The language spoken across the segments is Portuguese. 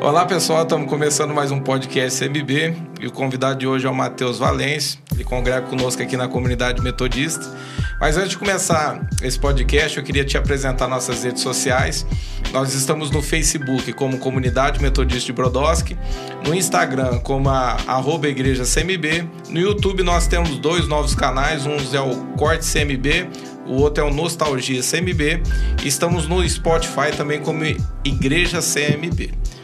Olá pessoal, estamos começando mais um podcast CMB e o convidado de hoje é o Matheus Valência. Ele congrega conosco aqui na comunidade metodista. Mas antes de começar esse podcast, eu queria te apresentar nossas redes sociais. Nós estamos no Facebook como Comunidade Metodista de Brodowski, no Instagram como a arroba Igreja CMB, no YouTube nós temos dois novos canais, um é o Corte CMB, o outro é o Nostalgia CMB, e estamos no Spotify também como Igreja CMB.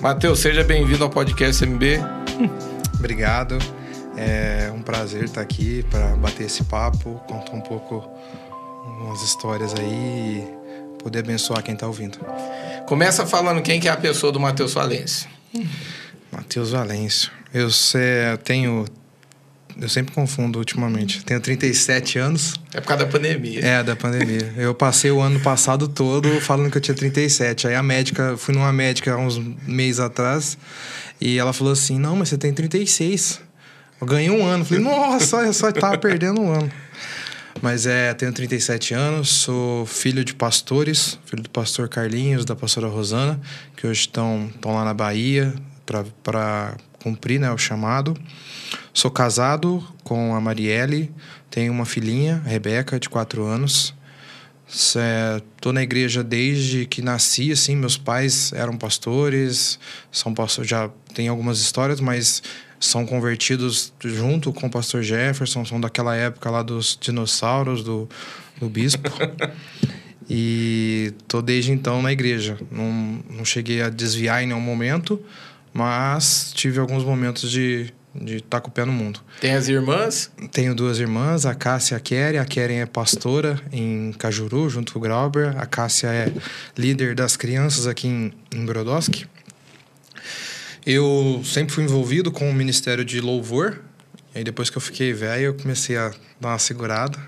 Matheus, seja bem-vindo ao podcast CMB. Obrigado. É um prazer estar aqui para bater esse papo, contar um pouco umas histórias aí e poder abençoar quem está ouvindo. Começa falando quem que é a pessoa do Matheus Valência. Matheus Valência. Eu tenho eu sempre confundo ultimamente. Tenho 37 anos. É por causa da pandemia. É, da pandemia. Eu passei o ano passado todo falando que eu tinha 37. Aí a médica, fui numa médica há uns meses atrás e ela falou assim: Não, mas você tem 36. Eu ganhei um ano. Falei, nossa, eu só tava perdendo um ano. Mas é, tenho 37 anos, sou filho de pastores, filho do pastor Carlinhos, da pastora Rosana, que hoje estão lá na Bahia para cumprir né, o chamado. Sou casado com a Marielle, tenho uma filhinha, a Rebeca, de 4 anos. Estou na igreja desde que nasci, assim, meus pais eram pastores, são pastores, já tem algumas histórias, mas são convertidos junto com o pastor Jefferson, são daquela época lá dos dinossauros, do, do bispo. e tô desde então na igreja. Não, não cheguei a desviar em nenhum momento, mas tive alguns momentos de de estar tá com o pé no mundo. Tem as irmãs? Tenho duas irmãs, a Cássia e a Keren. A Keren é pastora em Cajuru, junto com o Grauber. A Cássia é líder das crianças aqui em, em Brodowski. Eu sempre fui envolvido com o Ministério de Louvor. E aí depois que eu fiquei velho, eu comecei a dar uma segurada.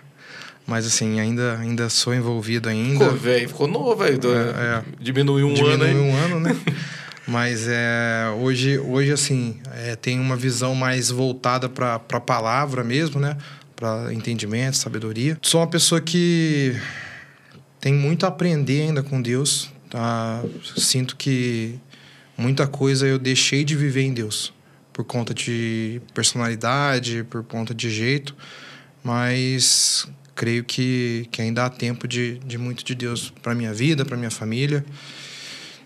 Mas assim, ainda, ainda sou envolvido ainda. Ficou velho, ficou novo, velho. É, é, Diminuiu um Diminuiu ano, Diminuiu um ano, né? Mas é, hoje, hoje, assim, é, tem uma visão mais voltada para a palavra mesmo, né? Para entendimento, sabedoria. Sou uma pessoa que tem muito a aprender ainda com Deus. Tá? Sinto que muita coisa eu deixei de viver em Deus por conta de personalidade, por conta de jeito, mas creio que, que ainda há tempo de, de muito de Deus para minha vida, para minha família.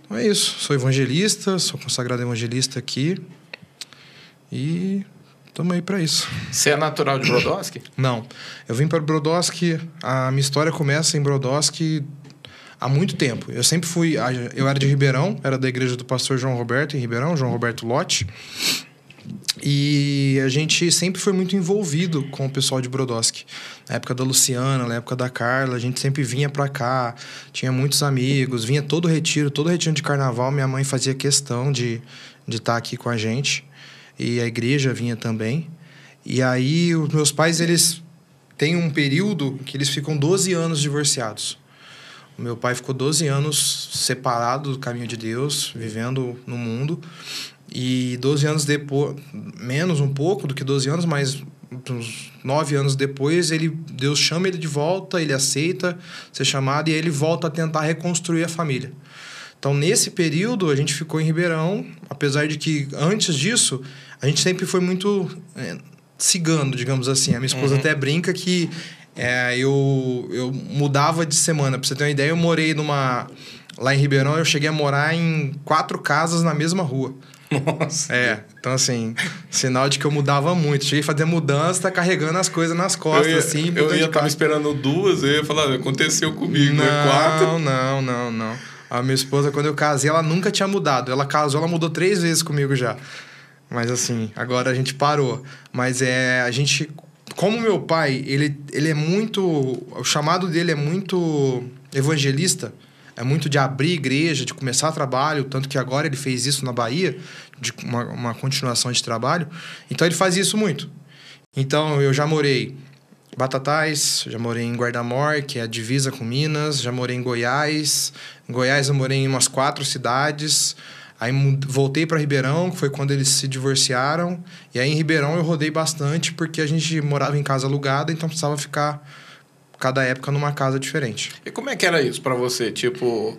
Então é isso. Sou evangelista, sou consagrado evangelista aqui e estamos aí para isso. Você é natural de Brodowski? Não. Eu vim para Brodowski, a minha história começa em Brodowski há muito tempo. Eu sempre fui. Eu era de Ribeirão, era da igreja do pastor João Roberto em Ribeirão, João Roberto Lote. E a gente sempre foi muito envolvido com o pessoal de Brodowski. Na época da Luciana, na época da Carla, a gente sempre vinha para cá, tinha muitos amigos, vinha todo retiro, todo retiro de carnaval, minha mãe fazia questão de de estar tá aqui com a gente. E a igreja vinha também. E aí os meus pais, eles têm um período que eles ficam 12 anos divorciados. O meu pai ficou 12 anos separado do caminho de Deus, vivendo no mundo. E 12 anos depois, menos um pouco do que 12 anos, mas uns 9 anos depois, ele Deus chama ele de volta, ele aceita ser chamado e ele volta a tentar reconstruir a família. Então, nesse período, a gente ficou em Ribeirão, apesar de que antes disso, a gente sempre foi muito é, cigano, digamos assim. A minha esposa uhum. até brinca que é, eu, eu mudava de semana. Pra você ter uma ideia, eu morei numa. Lá em Ribeirão, eu cheguei a morar em quatro casas na mesma rua. Nossa. É, então assim, sinal de que eu mudava muito. Cheguei a fazer mudança, tá carregando as coisas nas costas, eu ia, assim. Eu ia estar esperando duas, eu ia falar, aconteceu comigo, não, né? Quatro. Não, não, não, não. A minha esposa, quando eu casei, ela nunca tinha mudado. Ela casou, ela mudou três vezes comigo já. Mas assim, agora a gente parou. Mas é, a gente como meu pai, ele, ele é muito. O chamado dele é muito evangelista, é muito de abrir igreja, de começar trabalho, tanto que agora ele fez isso na Bahia, de uma, uma continuação de trabalho. Então ele faz isso muito. Então eu já morei em Batatais, já morei em Guardamor, que é a divisa com Minas, já morei em Goiás. Em Goiás eu morei em umas quatro cidades. Aí voltei para Ribeirão, que foi quando eles se divorciaram. E aí em Ribeirão eu rodei bastante porque a gente morava em casa alugada, então precisava ficar cada época numa casa diferente. E como é que era isso para você? Tipo,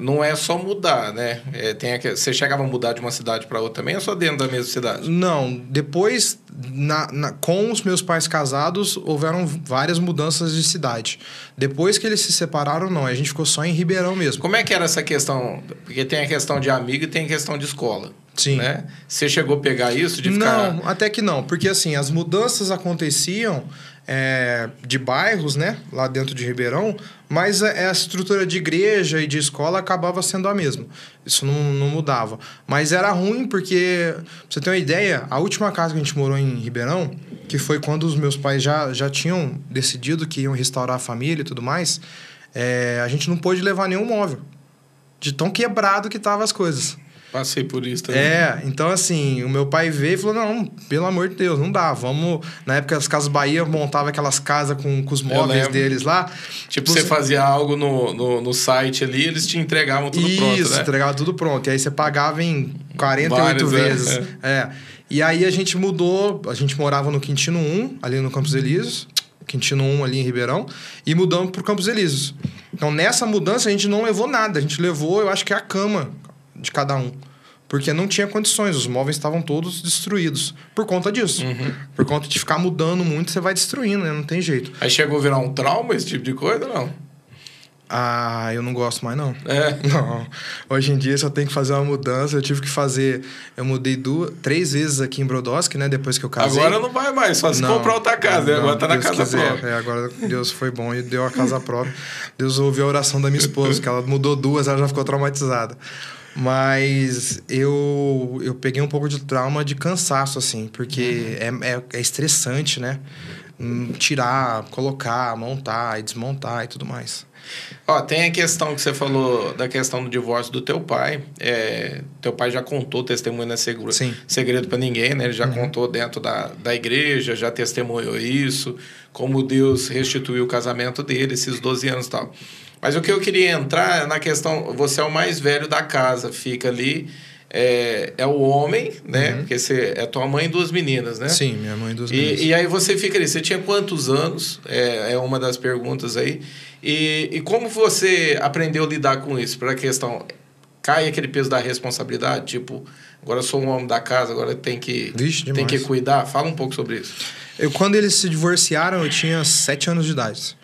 não é só mudar, né? É, tem a, você chegava a mudar de uma cidade para outra também ou só dentro da mesma cidade? Não, depois, na, na, com os meus pais casados, houveram várias mudanças de cidade. Depois que eles se separaram, não, a gente ficou só em Ribeirão mesmo. Como é que era essa questão? Porque tem a questão de amigo e tem a questão de escola. Sim. Né? Você chegou a pegar isso de ficar... Não, até que não, porque assim, as mudanças aconteciam é, de bairros, né, lá dentro de Ribeirão, mas a, a, estrutura de igreja e de escola acabava sendo a mesma. Isso não, não mudava. Mas era ruim porque, pra você ter uma ideia, a última casa que a gente morou em Ribeirão, que foi quando os meus pais já, já tinham decidido que iam restaurar a família e tudo mais, é, a gente não pôde levar nenhum móvel. De tão quebrado que estavam as coisas. Passei por isso também. É, então assim, o meu pai veio e falou: não, pelo amor de Deus, não dá. Vamos. Na época, as Casas Bahia montava aquelas casas com, com os móveis deles lá. Tipo, você fazia algo no, no, no, site ali, eles te entregavam tudo isso, pronto. Isso, né? entregava tudo pronto. E aí você pagava em 48 Vários, é, vezes. É, é. E aí a gente mudou, a gente morava no Quintino 1, ali no Campos Elíseos. Quintino 1 ali em Ribeirão, e mudamos para Campos Elíseos. Então, nessa mudança, a gente não levou nada. A gente levou, eu acho que é a cama de cada um. Porque não tinha condições, os móveis estavam todos destruídos. Por conta disso. Uhum. Por conta de ficar mudando muito, você vai destruindo, né? Não tem jeito. Aí chegou a virar um trauma esse tipo de coisa, não? Ah, eu não gosto mais, não. É? Não. Hoje em dia, se eu tenho que fazer uma mudança, eu tive que fazer... Eu mudei duas, três vezes aqui em Brodowski, né? Depois que eu casei. Agora não vai mais, só se não, comprar outra casa. Não, agora tá na casa quiser. própria. É, agora Deus foi bom e deu a casa própria. Deus ouviu a oração da minha esposa, que ela mudou duas, ela já ficou traumatizada. Mas eu, eu peguei um pouco de trauma de cansaço, assim, porque uhum. é, é, é, estressante, né? Hum, tirar, colocar, montar e desmontar e tudo mais. Ó, tem a questão que você falou da questão do divórcio do teu pai. É, teu pai já contou testemunho, não é segredo, Sim. segredo para ninguém, né? Ele já uhum. contou dentro da, da igreja, já testemunhou isso, como Deus restituiu o casamento dele, esses 12 anos e tal. Mas o que eu queria entrar é na questão, você é o mais velho da casa, fica ali, é, é o homem, né? Uhum. Porque você é tua mãe e duas meninas, né? Sim, minha mãe e duas e, meninas. E aí você fica ali, você tinha quantos anos? É, é uma das perguntas aí. E, e como você aprendeu a lidar com isso? Para a questão, cai aquele peso da responsabilidade, tipo, agora eu sou um homem da casa, agora tem que, Vixe, tem que cuidar. Fala um pouco sobre isso. Eu, quando eles se divorciaram, eu tinha sete anos de idade.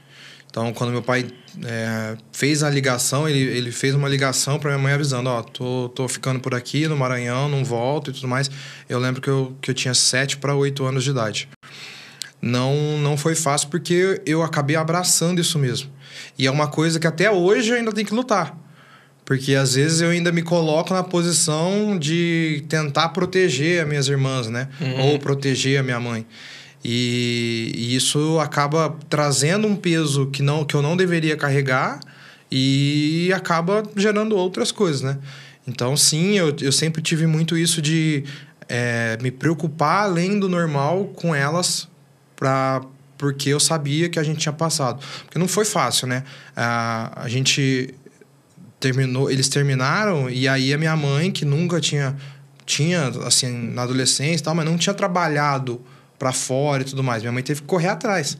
Então, quando meu pai é, fez a ligação, ele, ele fez uma ligação para minha mãe avisando, ó, tô, tô ficando por aqui no Maranhão, não volto e tudo mais. Eu lembro que eu, que eu tinha 7 para 8 anos de idade. Não, não foi fácil porque eu acabei abraçando isso mesmo. E é uma coisa que até hoje eu ainda tenho que lutar. Porque às vezes eu ainda me coloco na posição de tentar proteger as minhas irmãs, né? Uhum. Ou proteger a minha mãe. E, e, isso acaba trazendo um peso que, não, que eu não deveria carregar e acaba gerando outras coisas, né? Então, sim, eu, eu sempre tive muito isso de é, me preocupar além do normal com elas pra, porque eu sabia que a gente tinha passado. Porque não foi fácil, né? A, a gente terminou, eles terminaram e aí a minha mãe, que nunca tinha, tinha assim, na adolescência e tal, mas não tinha trabalhado para fora e tudo mais. Minha mãe teve que correr atrás.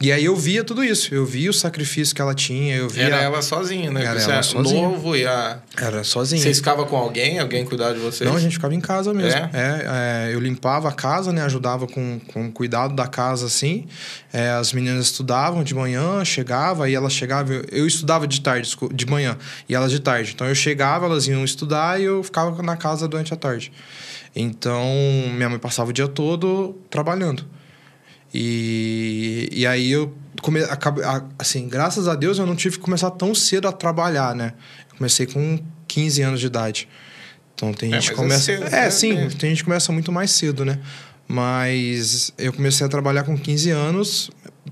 E aí eu via tudo isso, eu via o sacrifício que ela tinha, eu via... Era ela sozinha, né? Era Você ela é sozinha. novo e a... Era sozinha. Vocês ficavam com alguém? Alguém cuidava de vocês? Não, a gente ficava em casa mesmo. É? é, é eu limpava a casa, né? Ajudava com, com cuidado da casa, assim. É, as meninas estudavam de manhã, chegava, e elas chegavam... Eu, eu estudava de tarde, de manhã, e elas de tarde. Então eu chegava, elas iam estudar e eu ficava na casa durante a tarde. Então, minha mãe passava o dia todo trabalhando. E, e aí eu come, assim, graças a Deus eu não tive que começar tão cedo a trabalhar, né? Eu comecei com 15 anos de idade. Então tem é, gente é, que começa. É, cedo, é né? sim, é. tem gente que começa muito mais cedo, né? Mas eu comecei a trabalhar com 15 anos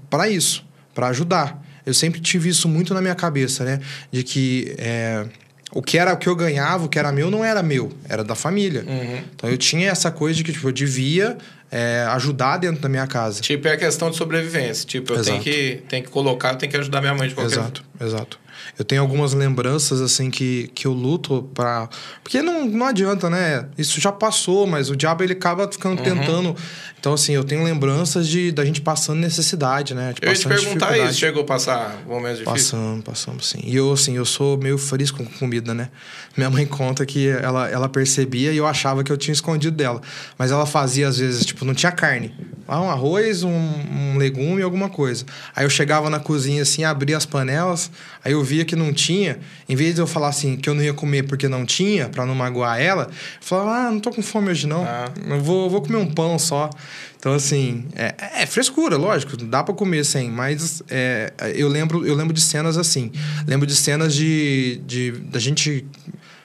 para isso, para ajudar. Eu sempre tive isso muito na minha cabeça, né? De que é, o que era o que eu ganhava, o que era meu, não era meu, era da família. Uhum. Então eu tinha essa coisa de que tipo, eu devia é, ajudar dentro da minha casa. Tipo, é a questão de sobrevivência. Tipo, eu tenho que, tenho que colocar, eu tenho que ajudar minha mãe de qualquer Exato, exato. Eu tenho algumas lembranças, assim, que, que eu luto pra. Porque não, não adianta, né? Isso já passou, mas o diabo ele acaba ficando Uhum. tentando. Então, assim, eu tenho lembranças de da gente passando necessidade, né? De Eu ia te perguntar isso, chegou a passar momentos difíceis? Passamos, passamos, sim. E eu, assim, eu sou meio frisco com comida, né? Minha mãe conta que ela, ela percebia e eu achava que eu tinha escondido dela. Mas ela fazia, às vezes, tipo, não tinha carne. Ah, um arroz, um, um legume, alguma coisa. Aí eu chegava na cozinha, assim, abria as panelas, aí eu via que não tinha. Em vez de eu falar assim, que eu não ia comer porque não tinha, pra não magoar ela, eu falava, ah, não tô com fome hoje, não. Ah. Eu vou, vou comer um pão só. Então, assim, é, é frescura, lógico, dá pra comer sem, mas é, eu, lembro, eu lembro de cenas assim. Lembro de cenas de, de da gente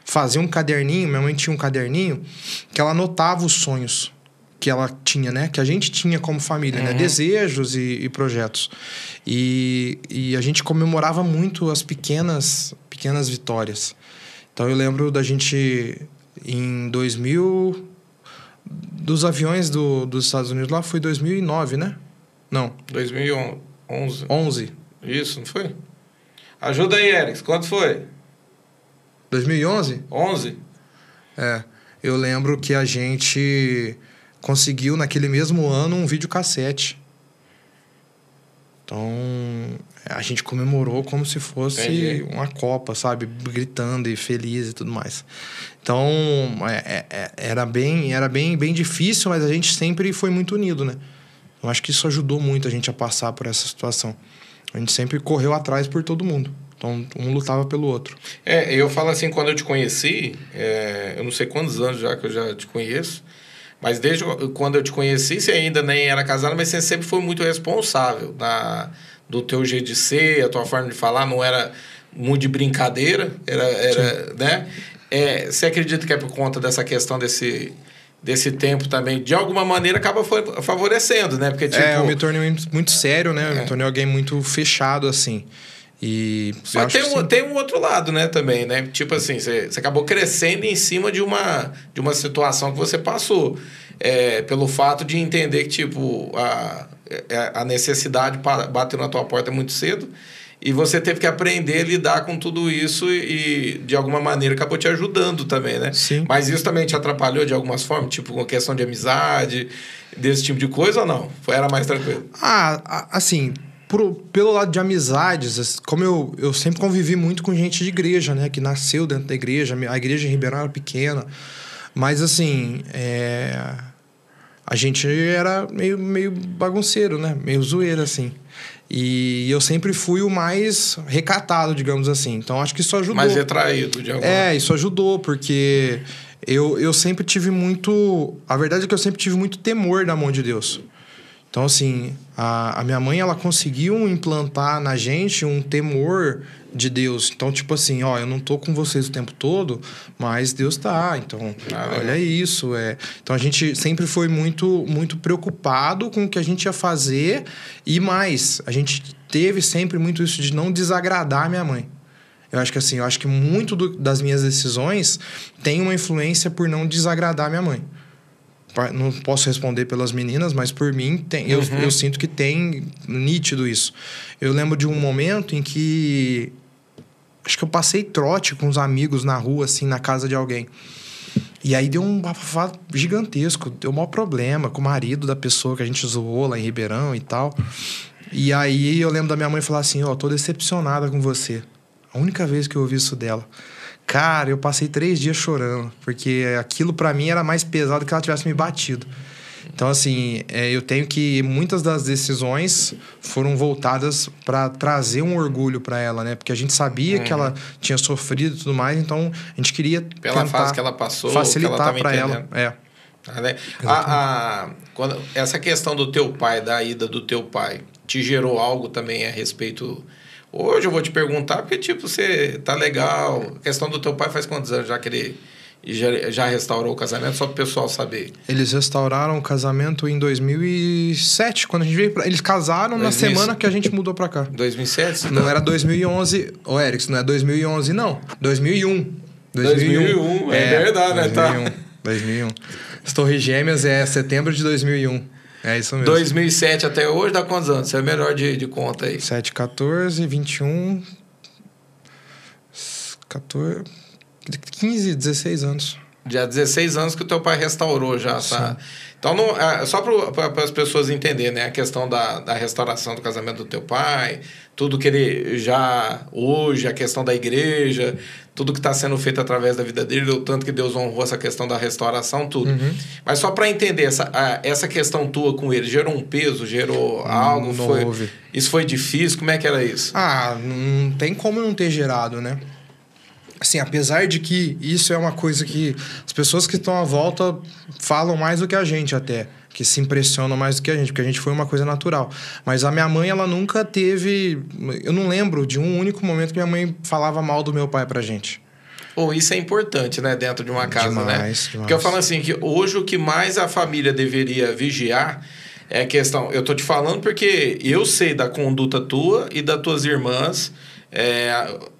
fazer um caderninho, minha mãe tinha um caderninho que ela anotava os sonhos que ela tinha, né? Que a gente tinha como família, né? Desejos e, e projetos. E, e a gente comemorava muito as pequenas, pequenas vitórias. Então eu lembro da gente em 2000 dos aviões do, dos Estados Unidos lá foi 2009, né? Não, 2011. 11. Isso, não foi? Ajuda aí, Eric. Quanto foi? 2011? 11? É. Eu lembro que a gente conseguiu naquele mesmo ano um videocassete. Então, a gente comemorou como se fosse Entendi. uma Copa, sabe? Gritando e feliz e tudo mais. Então, é- é- é- era, bem, era bem, bem difícil, mas a gente sempre foi muito unido, né? Eu acho que isso ajudou muito a gente a passar por essa situação. A gente sempre correu atrás por todo mundo. Então, um lutava pelo outro. É, eu falo assim, quando eu te conheci, é, eu não sei quantos anos já que eu já te conheço, mas desde quando eu te conheci, você ainda nem era casado, mas você sempre foi muito responsável na, do teu jeito de ser, a tua forma de falar, não era muito de brincadeira, era, era né? É, você acredita que é por conta dessa questão desse, desse tempo também, de alguma maneira acaba fa- favorecendo, né? Porque, tipo, é, eu me tornei muito- muito sério, né? Eu É. me tornei alguém muito fechado, assim. E. acho tem um, sim. tem um outro lado, né, também, né? Tipo assim, você, você acabou crescendo em cima de uma, de uma situação que você passou. É, pelo fato de entender que, tipo, a, é- a necessidade bateu na tua porta muito cedo e você teve que aprender a lidar com tudo isso e, de alguma maneira, acabou te ajudando também, né? Sim. Mas isso também te atrapalhou de algumas formas? Tipo, com questão de amizade, desse tipo de coisa ou não? Era mais tranquilo? Ah, assim, pro- pelo lado de amizades, como eu, eu sempre convivi muito com gente de igreja, né? Que nasceu dentro da igreja. A igreja em Ribeirão era pequena. Mas, assim, é, a gente era meio, meio bagunceiro, né? Meio zoeiro, assim. E eu sempre fui o mais recatado, digamos assim. Então, acho que isso ajudou. Mais retraído, de alguma É, isso ajudou, porque eu, eu sempre tive muito. A verdade é que eu sempre tive muito temor da mão de Deus. Então, assim, a, a minha mãe, ela conseguiu implantar na gente um temor de Deus. Então, tipo assim, ó, eu não tô com vocês o tempo todo, mas Deus tá. Então, Ah, legal. olha isso. É. Então, a gente sempre foi muito, muito preocupado com o que a gente ia fazer. E mais, a gente teve sempre muito isso de não desagradar a minha mãe. Eu acho que assim, eu acho que muito do- das minhas decisões tem uma influência por não desagradar minha mãe. Não posso responder pelas meninas, mas por mim tem, eu, eu sinto que tem nítido isso. Eu lembro de um momento em que acho que eu passei trote com os amigos na rua, assim, na casa de alguém. E aí deu um bafafá gigantesco, deu um maior problema com o marido da pessoa que a gente zoou lá em Ribeirão e tal. E aí eu lembro da minha mãe falar assim, ó, tô decepcionada com você. A única vez que eu ouvi isso dela. Cara, eu passei três dias chorando, porque aquilo pra mim era mais pesado que ela tivesse me batido. Então, assim, é, eu tenho que. Muitas das decisões foram voltadas para trazer um orgulho para ela, né? Porque a gente sabia que ela tinha sofrido e tudo mais, então a gente queria. Pela fase que ela passou, facilitar para ela. É. Ah, né? A, a- quando, essa questão do teu pai, da ida do teu pai, te gerou algo também a respeito. Hoje eu vou te perguntar, porque, tipo, você tá legal. A questão do teu pai faz quantos anos já que ele já, já restaurou o casamento? Só pro pessoal saber. Eles restauraram o casamento em 2007, quando a gente veio pra... Eles casaram na 2007. semana que a gente mudou para cá. 2007? Não era 2011. Ô, Eric, não é 2011, não. 2001. 2001, é verdade, né? Tá. 2001. 2001. As Torres Gêmeas é setembro de 2001. É isso mesmo. 2007 até hoje dá quantos anos? Você é melhor de, de conta aí. 7, 14, 21. 14, 15, 16 anos. Já 16 anos que o teu pai restaurou já, tá? Então, não, é, só para as pessoas entenderem, né? A questão da, da restauração do casamento do teu pai, tudo que ele já hoje, a questão da igreja, tudo que está sendo feito através da vida dele, o tanto que Deus honrou essa questão da restauração, tudo. Uhum. Mas só para entender, essa, a, essa questão tua com ele gerou um peso, gerou algo? Não foi, houve. Isso foi difícil? Como é que era isso? Ah, não tem como não ter gerado, né? Assim, apesar de que isso é uma coisa que as pessoas que estão à volta falam mais do que a gente até que se impressionam mais do que a gente, porque a gente foi uma coisa natural. Mas a minha mãe, ela nunca teve. Eu não lembro de um único momento que minha mãe falava mal do meu pai pra gente. Ou isso é importante, né, dentro de uma casa, demais, né? Demais. Porque eu falo assim, que hoje o que mais a família deveria vigiar é a questão. Eu tô te falando porque eu sei da conduta tua e das tuas irmãs, é,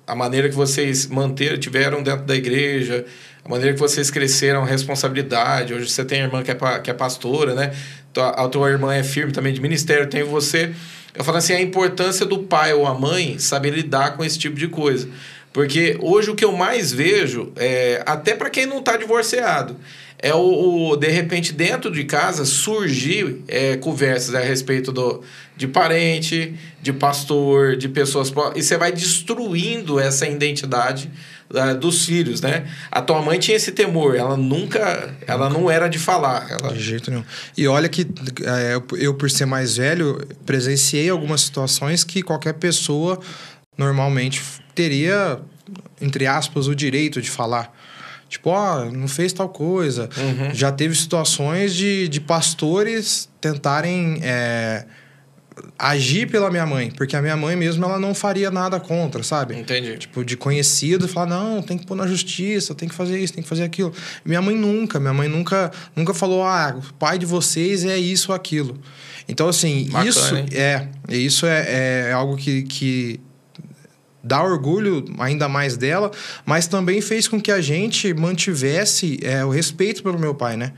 a maneira que vocês manteram, tiveram dentro da igreja, a maneira que vocês cresceram, responsabilidade. Hoje você tem a irmã que é, que é pastora, né? A tua irmã é firme também de ministério, tem você. Eu falo assim, a importância do pai ou a mãe saber lidar com esse tipo de coisa. Porque hoje o que eu mais vejo, é, até para quem não está divorciado, é o, o, de repente dentro de casa surgir é, conversas a respeito do, de parente, de pastor, de pessoas e você vai destruindo essa identidade uh, dos filhos, né? A tua mãe tinha esse temor, ela nunca, ela não era de falar. Ela... De jeito nenhum. E olha que é, eu, por ser mais velho, presenciei algumas situações que qualquer pessoa normalmente teria, entre aspas, o direito de falar. Tipo, ó, oh, não fez tal coisa. Uhum. Já teve situações de, de pastores tentarem é, agir pela minha mãe, porque a minha mãe mesmo ela não faria nada contra, sabe? Entendi. Tipo, de conhecido, falar, não, tem que pôr na justiça, tem que fazer isso, tem que fazer aquilo. Minha mãe nunca, minha mãe nunca, nunca falou, ah, o pai de vocês é isso ou aquilo. Então, assim, Bacana, isso hein? é, isso é, é algo que, que dá orgulho ainda mais dela, mas também fez com que a gente mantivesse é, o respeito pelo meu pai, né?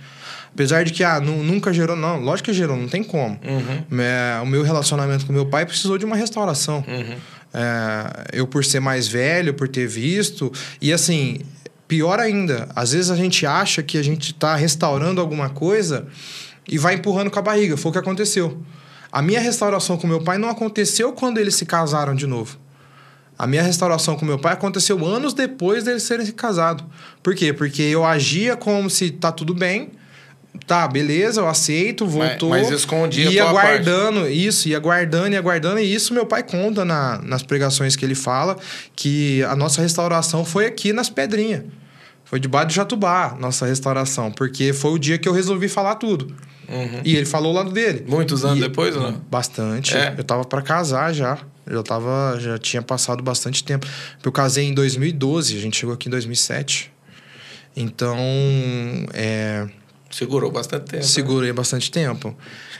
Apesar de que, ah, nunca gerou. Não, lógico que gerou, não tem como. Uhum. É, o meu relacionamento com meu pai precisou de uma restauração. Uhum. É, eu, por ser mais velho, por ter visto. E assim, pior ainda, às vezes a gente acha que a gente está restaurando alguma coisa e vai empurrando com a barriga. Foi o que aconteceu. A minha restauração com meu pai não aconteceu quando eles se casaram de novo. A minha restauração com meu pai aconteceu anos depois deles serem casados. Por quê? Porque eu agia como se tá tudo bem. Tá, beleza, eu aceito, voltou. Mas, mas escondia ia guardando parte. isso, ia guardando, ia guardando. E isso meu pai conta na, nas pregações que ele fala, que a nossa restauração foi aqui nas pedrinhas. Foi debaixo do Jatubá, nossa restauração. Porque foi o dia que eu resolvi falar tudo. Uhum. E ele falou o lado dele. Muitos anos e, depois, ou não? Bastante. É. Eu tava para casar já. Eu tava, já tinha passado bastante tempo. Eu casei em 2012, a gente chegou aqui em 2007. Então, é... Segurou bastante tempo. Né? Segurei né? bastante tempo.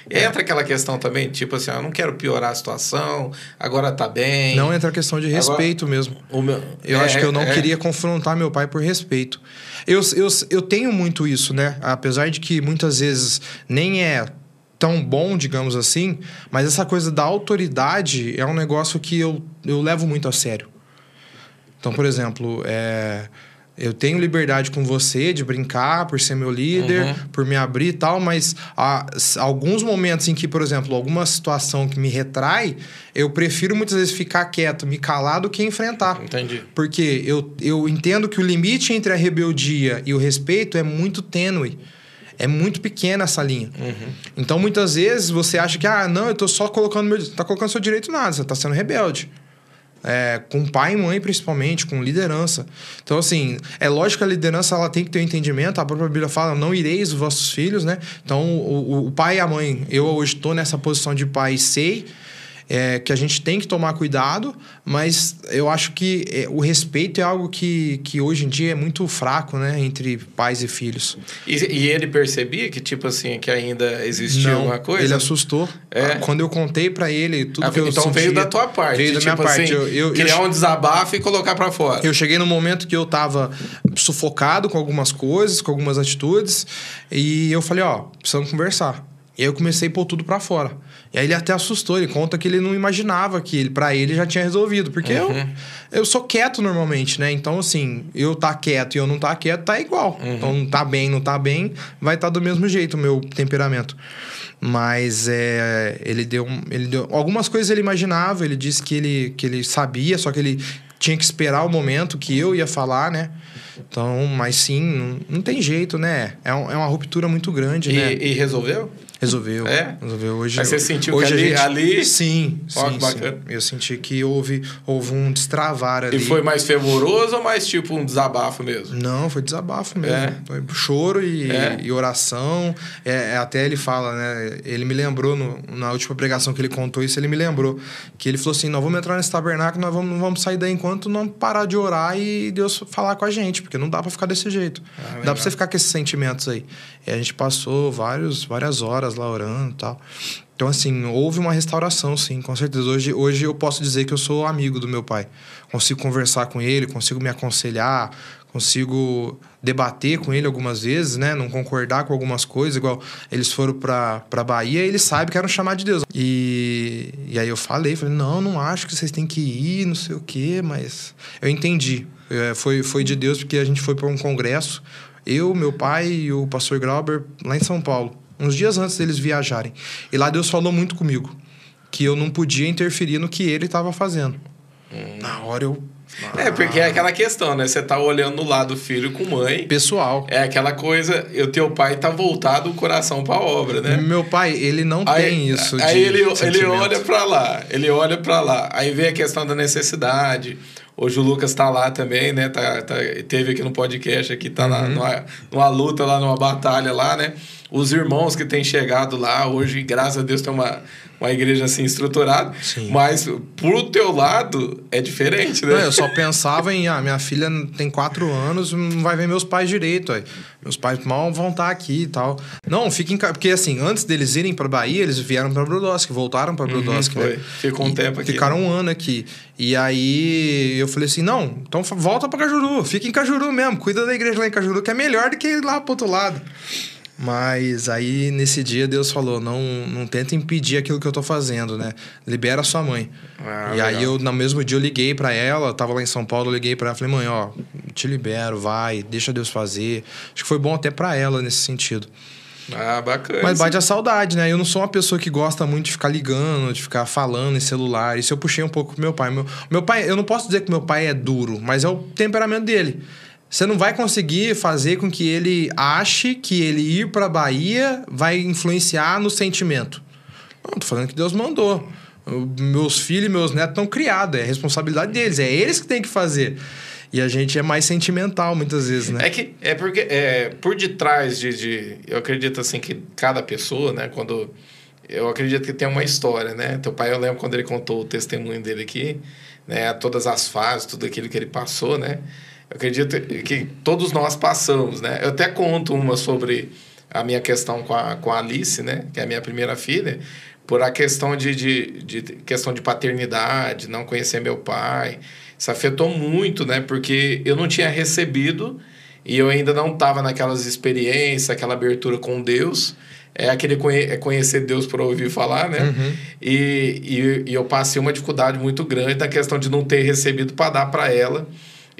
E entra aquela questão também, tipo assim, eu não quero piorar a situação, agora tá bem. Não entra a questão de respeito agora, mesmo. Meu, eu é, acho que eu não é. queria confrontar meu pai por respeito. Eu, eu, eu tenho muito isso, né? Apesar de que muitas vezes nem é tão bom, digamos assim, mas essa coisa da autoridade é um negócio que eu, eu levo muito a sério. Então, por exemplo, é, eu tenho liberdade com você de brincar, por ser meu líder, uhum. por me abrir e tal, mas há alguns momentos em que, por exemplo, alguma situação que me retrai, eu prefiro muitas vezes ficar quieto, me calar do que enfrentar. Entendi. Porque eu, eu entendo que o limite entre a rebeldia e o respeito é muito tênue. É muito pequena essa linha. Uhum. Então, muitas vezes, você acha que, ah, não, eu tô só colocando meu... Tá colocando seu direito nada, você tá sendo rebelde. É, com pai e mãe, principalmente, com liderança. Então, assim, é lógico que a liderança ela tem que ter um entendimento. A própria Bíblia fala, não ireis os vossos filhos, né? Então, o, o pai e a mãe, eu hoje estou nessa posição de pai e sei é, que a gente tem que tomar cuidado, mas eu acho que é, o respeito é algo que, que hoje em dia é muito fraco, né? Entre pais e filhos. E, e ele percebia que, tipo assim, que ainda existia Não, alguma coisa? ele assustou. É. Quando eu contei para ele tudo ah, que eu Então sentia, veio da tua parte. Veio da tipo minha assim, parte. Eu, eu, criar eu, um desabafo e colocar para fora. Eu cheguei no momento que eu tava sufocado com algumas coisas, com algumas atitudes, e eu falei, ó, precisamos conversar. E aí eu comecei a pôr tudo para fora. E aí ele até assustou, ele conta que ele não imaginava que ele, para ele já tinha resolvido. Porque uhum. eu, eu sou quieto normalmente, né? Então, assim, eu tá quieto e eu não tá quieto, tá igual. Uhum. Então, tá bem, não tá bem, vai estar tá do mesmo jeito o meu temperamento. Mas é, ele, deu, ele deu. Algumas coisas ele imaginava, ele disse que ele, que ele sabia, só que ele tinha que esperar o momento que eu ia falar, né? Então, mas sim, não, não tem jeito, né? É, um, é uma ruptura muito grande, e, né? E resolveu? Resolveu. É? Resolveu hoje. Mas você sentiu hoje que ali, gente, ali... Sim, sim, bacana. sim. Eu senti que houve, houve um destravar ali. E foi mais fervoroso ou mais tipo um desabafo mesmo? Não, foi desabafo mesmo. É. Foi choro e, É. e oração. É, é, até ele fala, né? Ele me lembrou, no, na última pregação que ele contou isso, ele me lembrou. Que ele falou assim: nós vamos entrar nesse tabernáculo, nós vamos, não vamos sair daí enquanto não parar de orar e Deus falar com a gente, porque não dá pra ficar desse jeito. Ah, dá pra você ficar com esses sentimentos aí. E a gente passou vários, várias horas lá orando e tal. Então, assim, houve uma restauração, sim, com certeza. Hoje, hoje eu posso dizer que eu sou amigo do meu pai. Consigo conversar com ele, consigo me aconselhar, consigo debater com ele algumas vezes, né? Não concordar com algumas coisas, igual eles foram pra, pra Bahia e ele sabe que era um chamado de Deus. E, e aí eu falei, falei, não, não acho que vocês têm que ir, não sei o quê, mas eu entendi. É, foi, foi de Deus porque a gente foi para um congresso, eu, meu pai e o pastor Grauber, lá em São Paulo, uns dias antes deles viajarem. E lá Deus falou muito comigo, que eu não podia interferir no que ele estava fazendo. Na hora eu. É, porque é aquela questão, né? Você tá olhando no lado filho com mãe. Pessoal. É aquela coisa, o teu pai tá voltado o coração pra obra, né? Meu pai, ele não Aí, tem isso. aí ele, ele olha pra lá, ele olha pra lá. Aí vem a questão da necessidade. Hoje o Lucas tá lá também, né? Tá, tá- teve aqui no podcast, aqui tá Uhum. lá numa, numa luta lá, numa batalha lá, né? Os irmãos que têm chegado lá, hoje, graças a Deus, tem uma, uma igreja assim estruturada. Sim. Mas pro teu lado é diferente, né? Não, eu só pensava em, ah, minha filha tem quatro anos, não vai ver meus pais direito. Aí. Meus pais mal vão estar aqui e tal. Não, fiquem. Porque assim, antes deles irem pra Bahia, eles vieram pra Brodowski, voltaram pra Brodowski, Uhum, né? Ficou um tempo aqui, Ficaram né? um ano aqui. E aí eu falei assim: não, então volta pra Cajuru, fica em Cajuru mesmo, cuida da igreja lá em Cajuru, que é melhor do que ir lá pro outro lado. Mas aí, nesse dia, Deus falou: não, não tenta impedir aquilo que eu tô fazendo, né? Libera sua mãe. Ah, e aí, legal. eu, no mesmo dia, eu liguei pra ela, tava lá em São Paulo, eu liguei pra ela, falei: mãe, ó, te libero, vai, deixa Deus fazer. Acho que foi bom até pra ela nesse sentido. Ah, bacana. Mas bate a saudade, né? Eu não sou uma pessoa que gosta muito de ficar ligando, de ficar falando em celular. Isso eu puxei um pouco pro meu pai. Meu, meu pai, eu não posso dizer que meu pai é duro, mas é o temperamento dele. Você não vai conseguir fazer com que ele ache que ele ir pra Bahia vai influenciar no sentimento. Não, tô falando que Deus mandou. Meus filhos e meus netos estão criados, é responsabilidade deles, é eles que têm que fazer. E a gente é mais sentimental muitas vezes, né? É que é porque é, por detrás de, de. Eu acredito assim que cada pessoa, né? Quando. Eu acredito que tem uma história, né? Teu pai, eu lembro quando ele contou o testemunho dele aqui, né? Todas as fases, tudo aquilo que ele passou, né? Eu acredito que todos nós passamos, né? Eu até conto uma sobre a minha questão com a, com a Alice, né? Que é a minha primeira filha, por a questão de, de, de questão de paternidade, não conhecer meu pai. Isso afetou muito, né? Porque eu não tinha recebido e eu ainda não estava naquelas experiências, aquela abertura com Deus. É aquele conhe é conhecer Deus por ouvir falar, né? E, e, e eu passei uma dificuldade muito grande na questão de não ter recebido para dar para ela.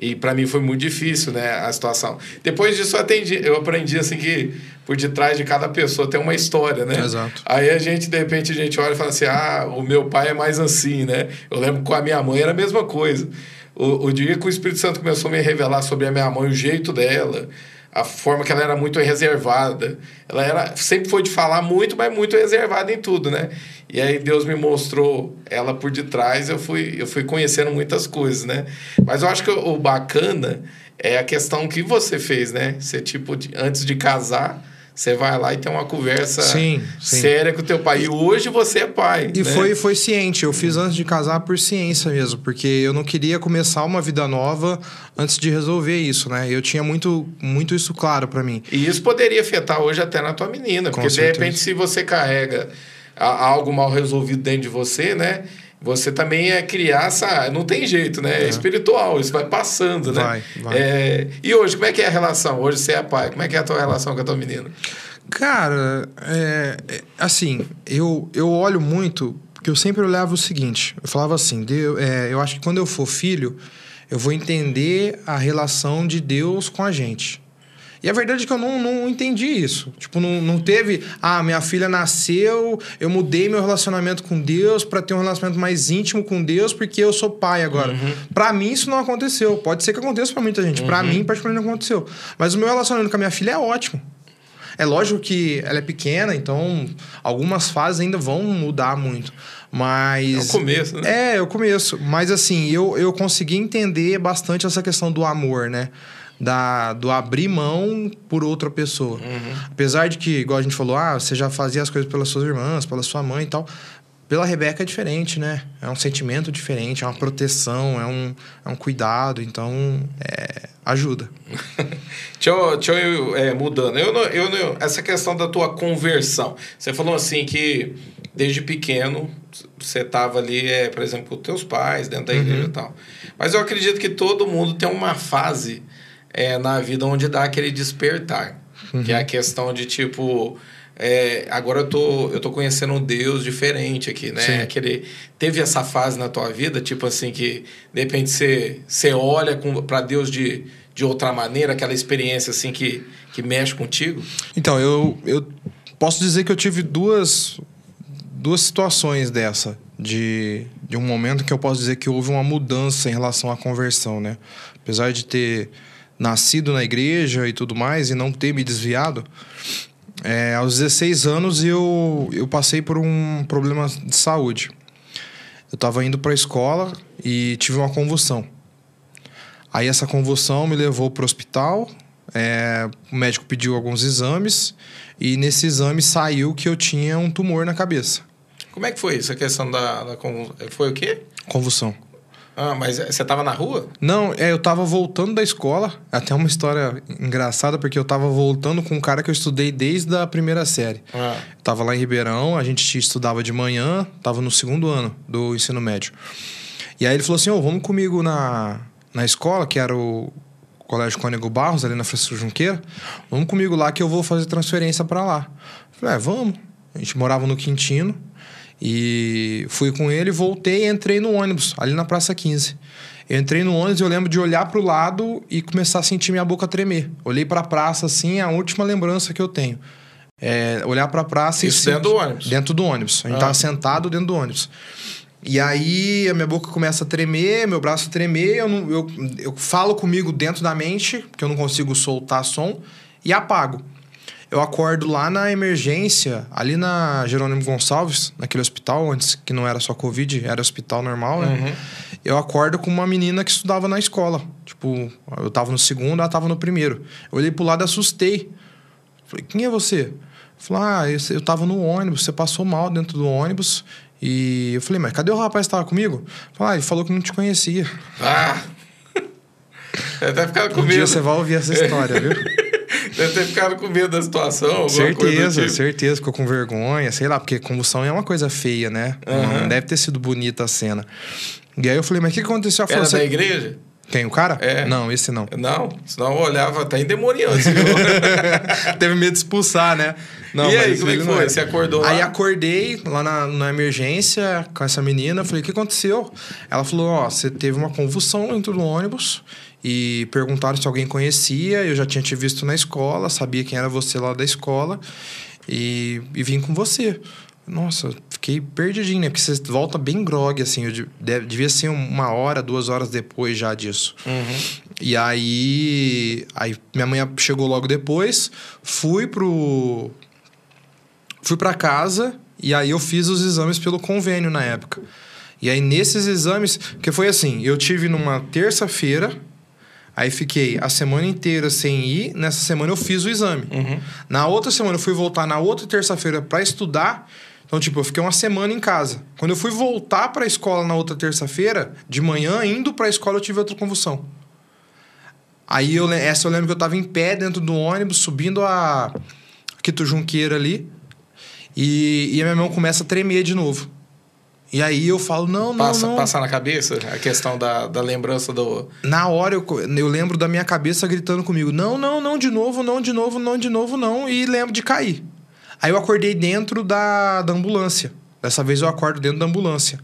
E para mim foi muito difícil, né, a situação. Depois disso eu atendi, eu aprendi assim que por detrás de cada pessoa tem uma história, né? Exato. Aí a gente, de repente, a gente olha e fala assim: ah, o meu pai é mais assim, né? Eu lembro que com a minha mãe era a mesma coisa. O, o dia que o Espírito Santo começou a me revelar sobre a minha mãe, o jeito dela, a forma que ela era muito reservada. Ela era, sempre foi de falar muito, mas muito reservada em tudo, né? E aí Deus me mostrou ela por detrás, eu fui, eu fui conhecendo muitas coisas, né? Mas eu acho que o bacana é a questão que você fez, né? Você, tipo, de- antes de casar, você vai lá e tem uma conversa Sim, sim. séria com o teu pai. E hoje você é pai. E né? foi, foi ciente. Eu fiz antes de casar por ciência mesmo, porque eu não queria começar uma vida nova antes de resolver isso, né? Eu tinha muito, muito isso claro pra mim. E isso poderia afetar hoje até na tua menina. Com porque de certeza. repente, se você carrega algo mal resolvido dentro de você, né? Você também é criar essa. Não tem jeito, né? É, espiritual, isso vai passando, né? Vai, vai. É, E hoje, como é que é a relação? Hoje você é pai, como é que é a tua relação com a tua menina? Cara, é, é, assim, eu, eu olho muito, porque eu sempre olhava o seguinte: eu falava assim, Deus, é, eu acho que quando eu for filho, eu vou entender a relação de Deus com a gente. E a verdade é que eu não, não entendi isso. Tipo, não, não teve, ah, minha filha nasceu, eu mudei meu relacionamento com Deus para ter um relacionamento mais íntimo com Deus porque eu sou pai agora. Uhum. Para mim isso não aconteceu. Pode ser que aconteça para muita gente. Uhum. Para mim, particularmente, não aconteceu. Mas o meu relacionamento com a minha filha é ótimo. É lógico que ela é pequena, então algumas fases ainda vão mudar muito. Mas. É o começo, né? É, é o começo. Mas assim, eu, eu consegui entender bastante essa questão do amor, né? Da, do abrir mão por outra pessoa. Uhum. Apesar de que, igual a gente falou, ah, você já fazia as coisas pelas suas irmãs, pela sua mãe e tal. Pela Rebeca é diferente, né? É um sentimento diferente, é uma proteção, é um, é um cuidado, então é, ajuda. deixa eu, deixa eu é, mudando. Eu, eu, eu, essa questão da tua conversão. Você falou assim que desde pequeno você estava ali, é, por exemplo, com teus pais, dentro da uhum. igreja e tal. Mas eu acredito que todo mundo tem uma fase é, na vida onde dá aquele despertar. Uhum. Que é a uhum. questão de tipo é, agora eu tô, eu tô conhecendo um Deus diferente aqui, né? Sim. Aquele, teve essa fase na tua vida, tipo assim, que de repente você, você olha para Deus de, de outra maneira, aquela experiência assim que, que mexe contigo? Então, eu, eu posso dizer que eu tive duas, duas situações dessa. De, de um momento que eu posso dizer que houve uma mudança em relação à conversão, né? Apesar de ter nascido na igreja e tudo mais e não ter me desviado, é, aos 16 anos eu, eu passei por um problema de saúde. Eu estava indo para a escola e tive uma convulsão. Aí essa convulsão me levou para o hospital. É, o médico pediu alguns exames e nesse exame saiu que eu tinha um tumor na cabeça. Como é que foi isso? A questão da, da convulsão? Foi o quê? Convulsão. Ah, mas você estava na rua? Não, é, eu estava voltando da escola. Até uma história engraçada, porque eu estava voltando com um cara que eu estudei desde a primeira série. Ah. Eu tava lá em Ribeirão, a gente estudava de manhã, tava no segundo ano do ensino médio. E aí ele falou assim: Ô, oh, vamos comigo na, na escola, que era o Colégio Cônego Barros, ali na Francisco Junqueira. Vamos comigo lá que eu vou fazer transferência para lá. Eu falei: é, vamos. A gente morava no Quintino. E fui com ele, voltei e entrei no ônibus, ali na Praça 15. Eu entrei no ônibus e eu lembro de olhar para o lado e começar a sentir minha boca tremer. Olhei para a praça, assim, é a última lembrança que eu tenho. É, olhar para a praça Isso e... dentro do ônibus? Dentro do ônibus. A gente ah. sentado dentro do ônibus. E aí a minha boca começa a tremer, meu braço tremer, eu, não, eu, eu falo comigo dentro da mente, porque eu não consigo soltar som, e apago eu acordo lá na emergência, ali na Jerônimo Gonçalves, naquele hospital, antes que não era só Covid, era hospital normal, né? Uhum. Eu acordo com uma menina que estudava na escola. Tipo, eu tava no segundo, ela tava no primeiro. Eu olhei pro lado e assustei. Falei, quem é você? Falei, ah, eu, eu tava no ônibus, você passou mal dentro do ônibus. E eu falei, mas cadê o rapaz que tava comigo? Falei, ah, ele falou que não te conhecia. Ah! Até ficar com um medo. dia você vai ouvir essa história, viu? Deve ter ficado com medo da situação. Certeza, tipo. certeza. Ficou com vergonha, sei lá, porque convulsão é uma coisa feia, né? Uhum. Não deve ter sido bonita a cena. E aí eu falei, mas o que aconteceu? Ela Era da igreja? Quem, o cara? É. Não, esse não. Não, senão eu olhava até endemoniante. Teve medo de expulsar, né? Não, e aí, como é que foi? Você acordou lá? Aí acordei lá na, na emergência com essa menina. Falei, o que aconteceu? Ela falou, ó, você teve uma convulsão dentro do ônibus e perguntaram se alguém conhecia. Eu já tinha te visto na escola, sabia quem era você lá da escola e, e vim com você. Nossa, fiquei perdidinho, né? Porque você volta bem grog, assim. Eu devia ser uma hora, duas horas depois já disso. Uhum. E aí, aí minha mãe chegou logo depois, fui pro. Fui pra casa e aí eu fiz os exames pelo convênio na época. E aí nesses exames, que foi assim, eu tive numa terça-feira, Aí fiquei a semana inteira sem ir. Nessa semana eu fiz o exame. Uhum. Na outra semana eu fui voltar na outra terça-feira para estudar. Então, tipo, eu fiquei uma semana em casa. Quando eu fui voltar para a escola na outra terça-feira, de manhã, indo para a escola, eu tive outra convulsão. Aí, eu, essa eu lembro que eu tava em pé dentro do ônibus, subindo a Quito Junqueira ali. E, e a minha mão começa a tremer de novo. E aí eu falo, não, não, Passa, não. passa na cabeça a questão da, da lembrança do. Na hora eu, eu lembro da minha cabeça gritando comigo: não, não, não, de novo, não, de novo, não, de novo, não. E lembro de cair. Aí eu acordei dentro da, da ambulância. Dessa vez eu acordo dentro da ambulância.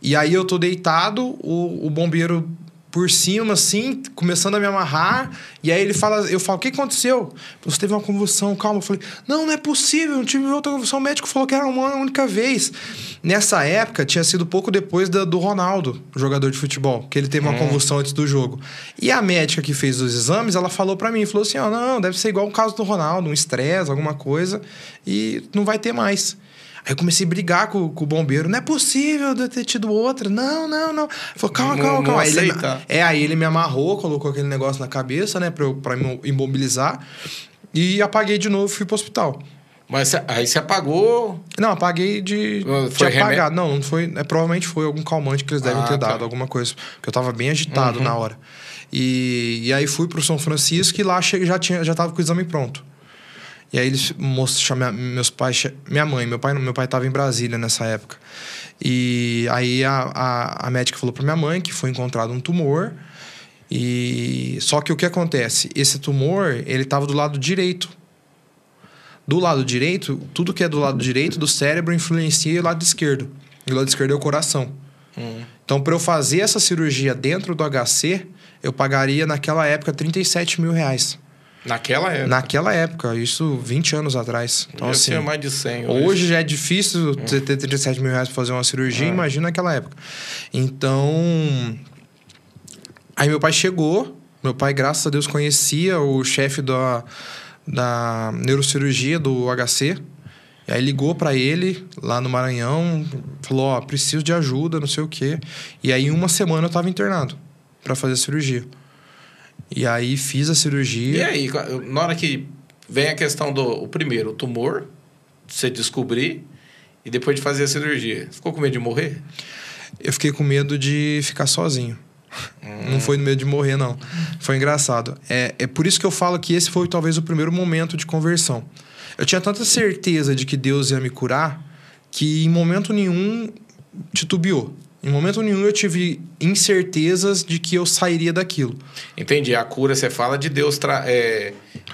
E aí eu tô deitado, o, o bombeiro por cima, assim, começando a me amarrar. E aí ele fala, eu falo, o que aconteceu? Você teve uma convulsão, calma. Eu falei, não, não é possível, não tive outra convulsão. O médico falou que era uma única vez. Nessa época, tinha sido pouco depois da, do Ronaldo, jogador de futebol, que ele teve uma Hum. convulsão antes do jogo. E a médica que fez os exames, ela falou para mim, falou assim, ó, não, deve ser igual o caso do Ronaldo, um estresse, alguma coisa, e não vai ter mais. Aí eu comecei a brigar com, com o bombeiro. Não é possível de eu ter tido outra. Não, não, não. Falou, calma, calma, calma. Aí ele, é, aí ele me amarrou, colocou aquele negócio na cabeça, né, pra, eu, pra me imobilizar. E apaguei de novo, fui pro hospital. Mas aí você apagou. Não, apaguei de, Ah, de foi apagar. remédio? Não, não foi. É, provavelmente foi algum calmante que eles devem Ah, ter tá. dado, alguma coisa. Porque eu tava bem agitado Uhum. na hora. E, e aí fui pro São Francisco e lá cheguei, já, tinha, já tava com o exame pronto. E aí eles chama, meus pais, minha mãe, meu pai, meu pai tava em Brasília nessa época. E aí a, a, a médica falou pra minha mãe que foi encontrado um tumor. E só que o que acontece? Esse tumor, ele tava do lado direito. Do lado direito, tudo que é do lado direito do cérebro influencia o lado esquerdo. E o lado esquerdo é o coração. Hum. Então, para eu fazer essa cirurgia dentro do HC, eu pagaria naquela época 37 mil reais. Naquela época. Naquela época, isso 20 anos atrás. Então, assim, mais de 100 hoje já é difícil você ter 37 mil reais pra fazer uma cirurgia, É. imagina naquela época. Então. Aí meu pai chegou, meu pai, graças a Deus, conhecia o chefe da, da neurocirurgia do HC. E aí ligou pra ele lá no Maranhão, falou: Ó, preciso de ajuda, não sei o quê. E aí, em uma semana eu tava internado pra fazer a cirurgia. E aí fiz a cirurgia. E aí, na hora que vem a questão do o primeiro, o tumor, você descobrir e depois de fazer a cirurgia, ficou com medo de morrer? Eu fiquei com medo de ficar sozinho. Hum. Não foi no medo de morrer, não. Foi engraçado. É, é por isso que eu falo que esse foi talvez o primeiro momento de conversão. Eu tinha tanta certeza de que Deus ia me curar que em momento nenhum titubeou. Em momento nenhum eu tive incertezas de que eu sairia daquilo. Entendi. A cura, você fala de Deus é,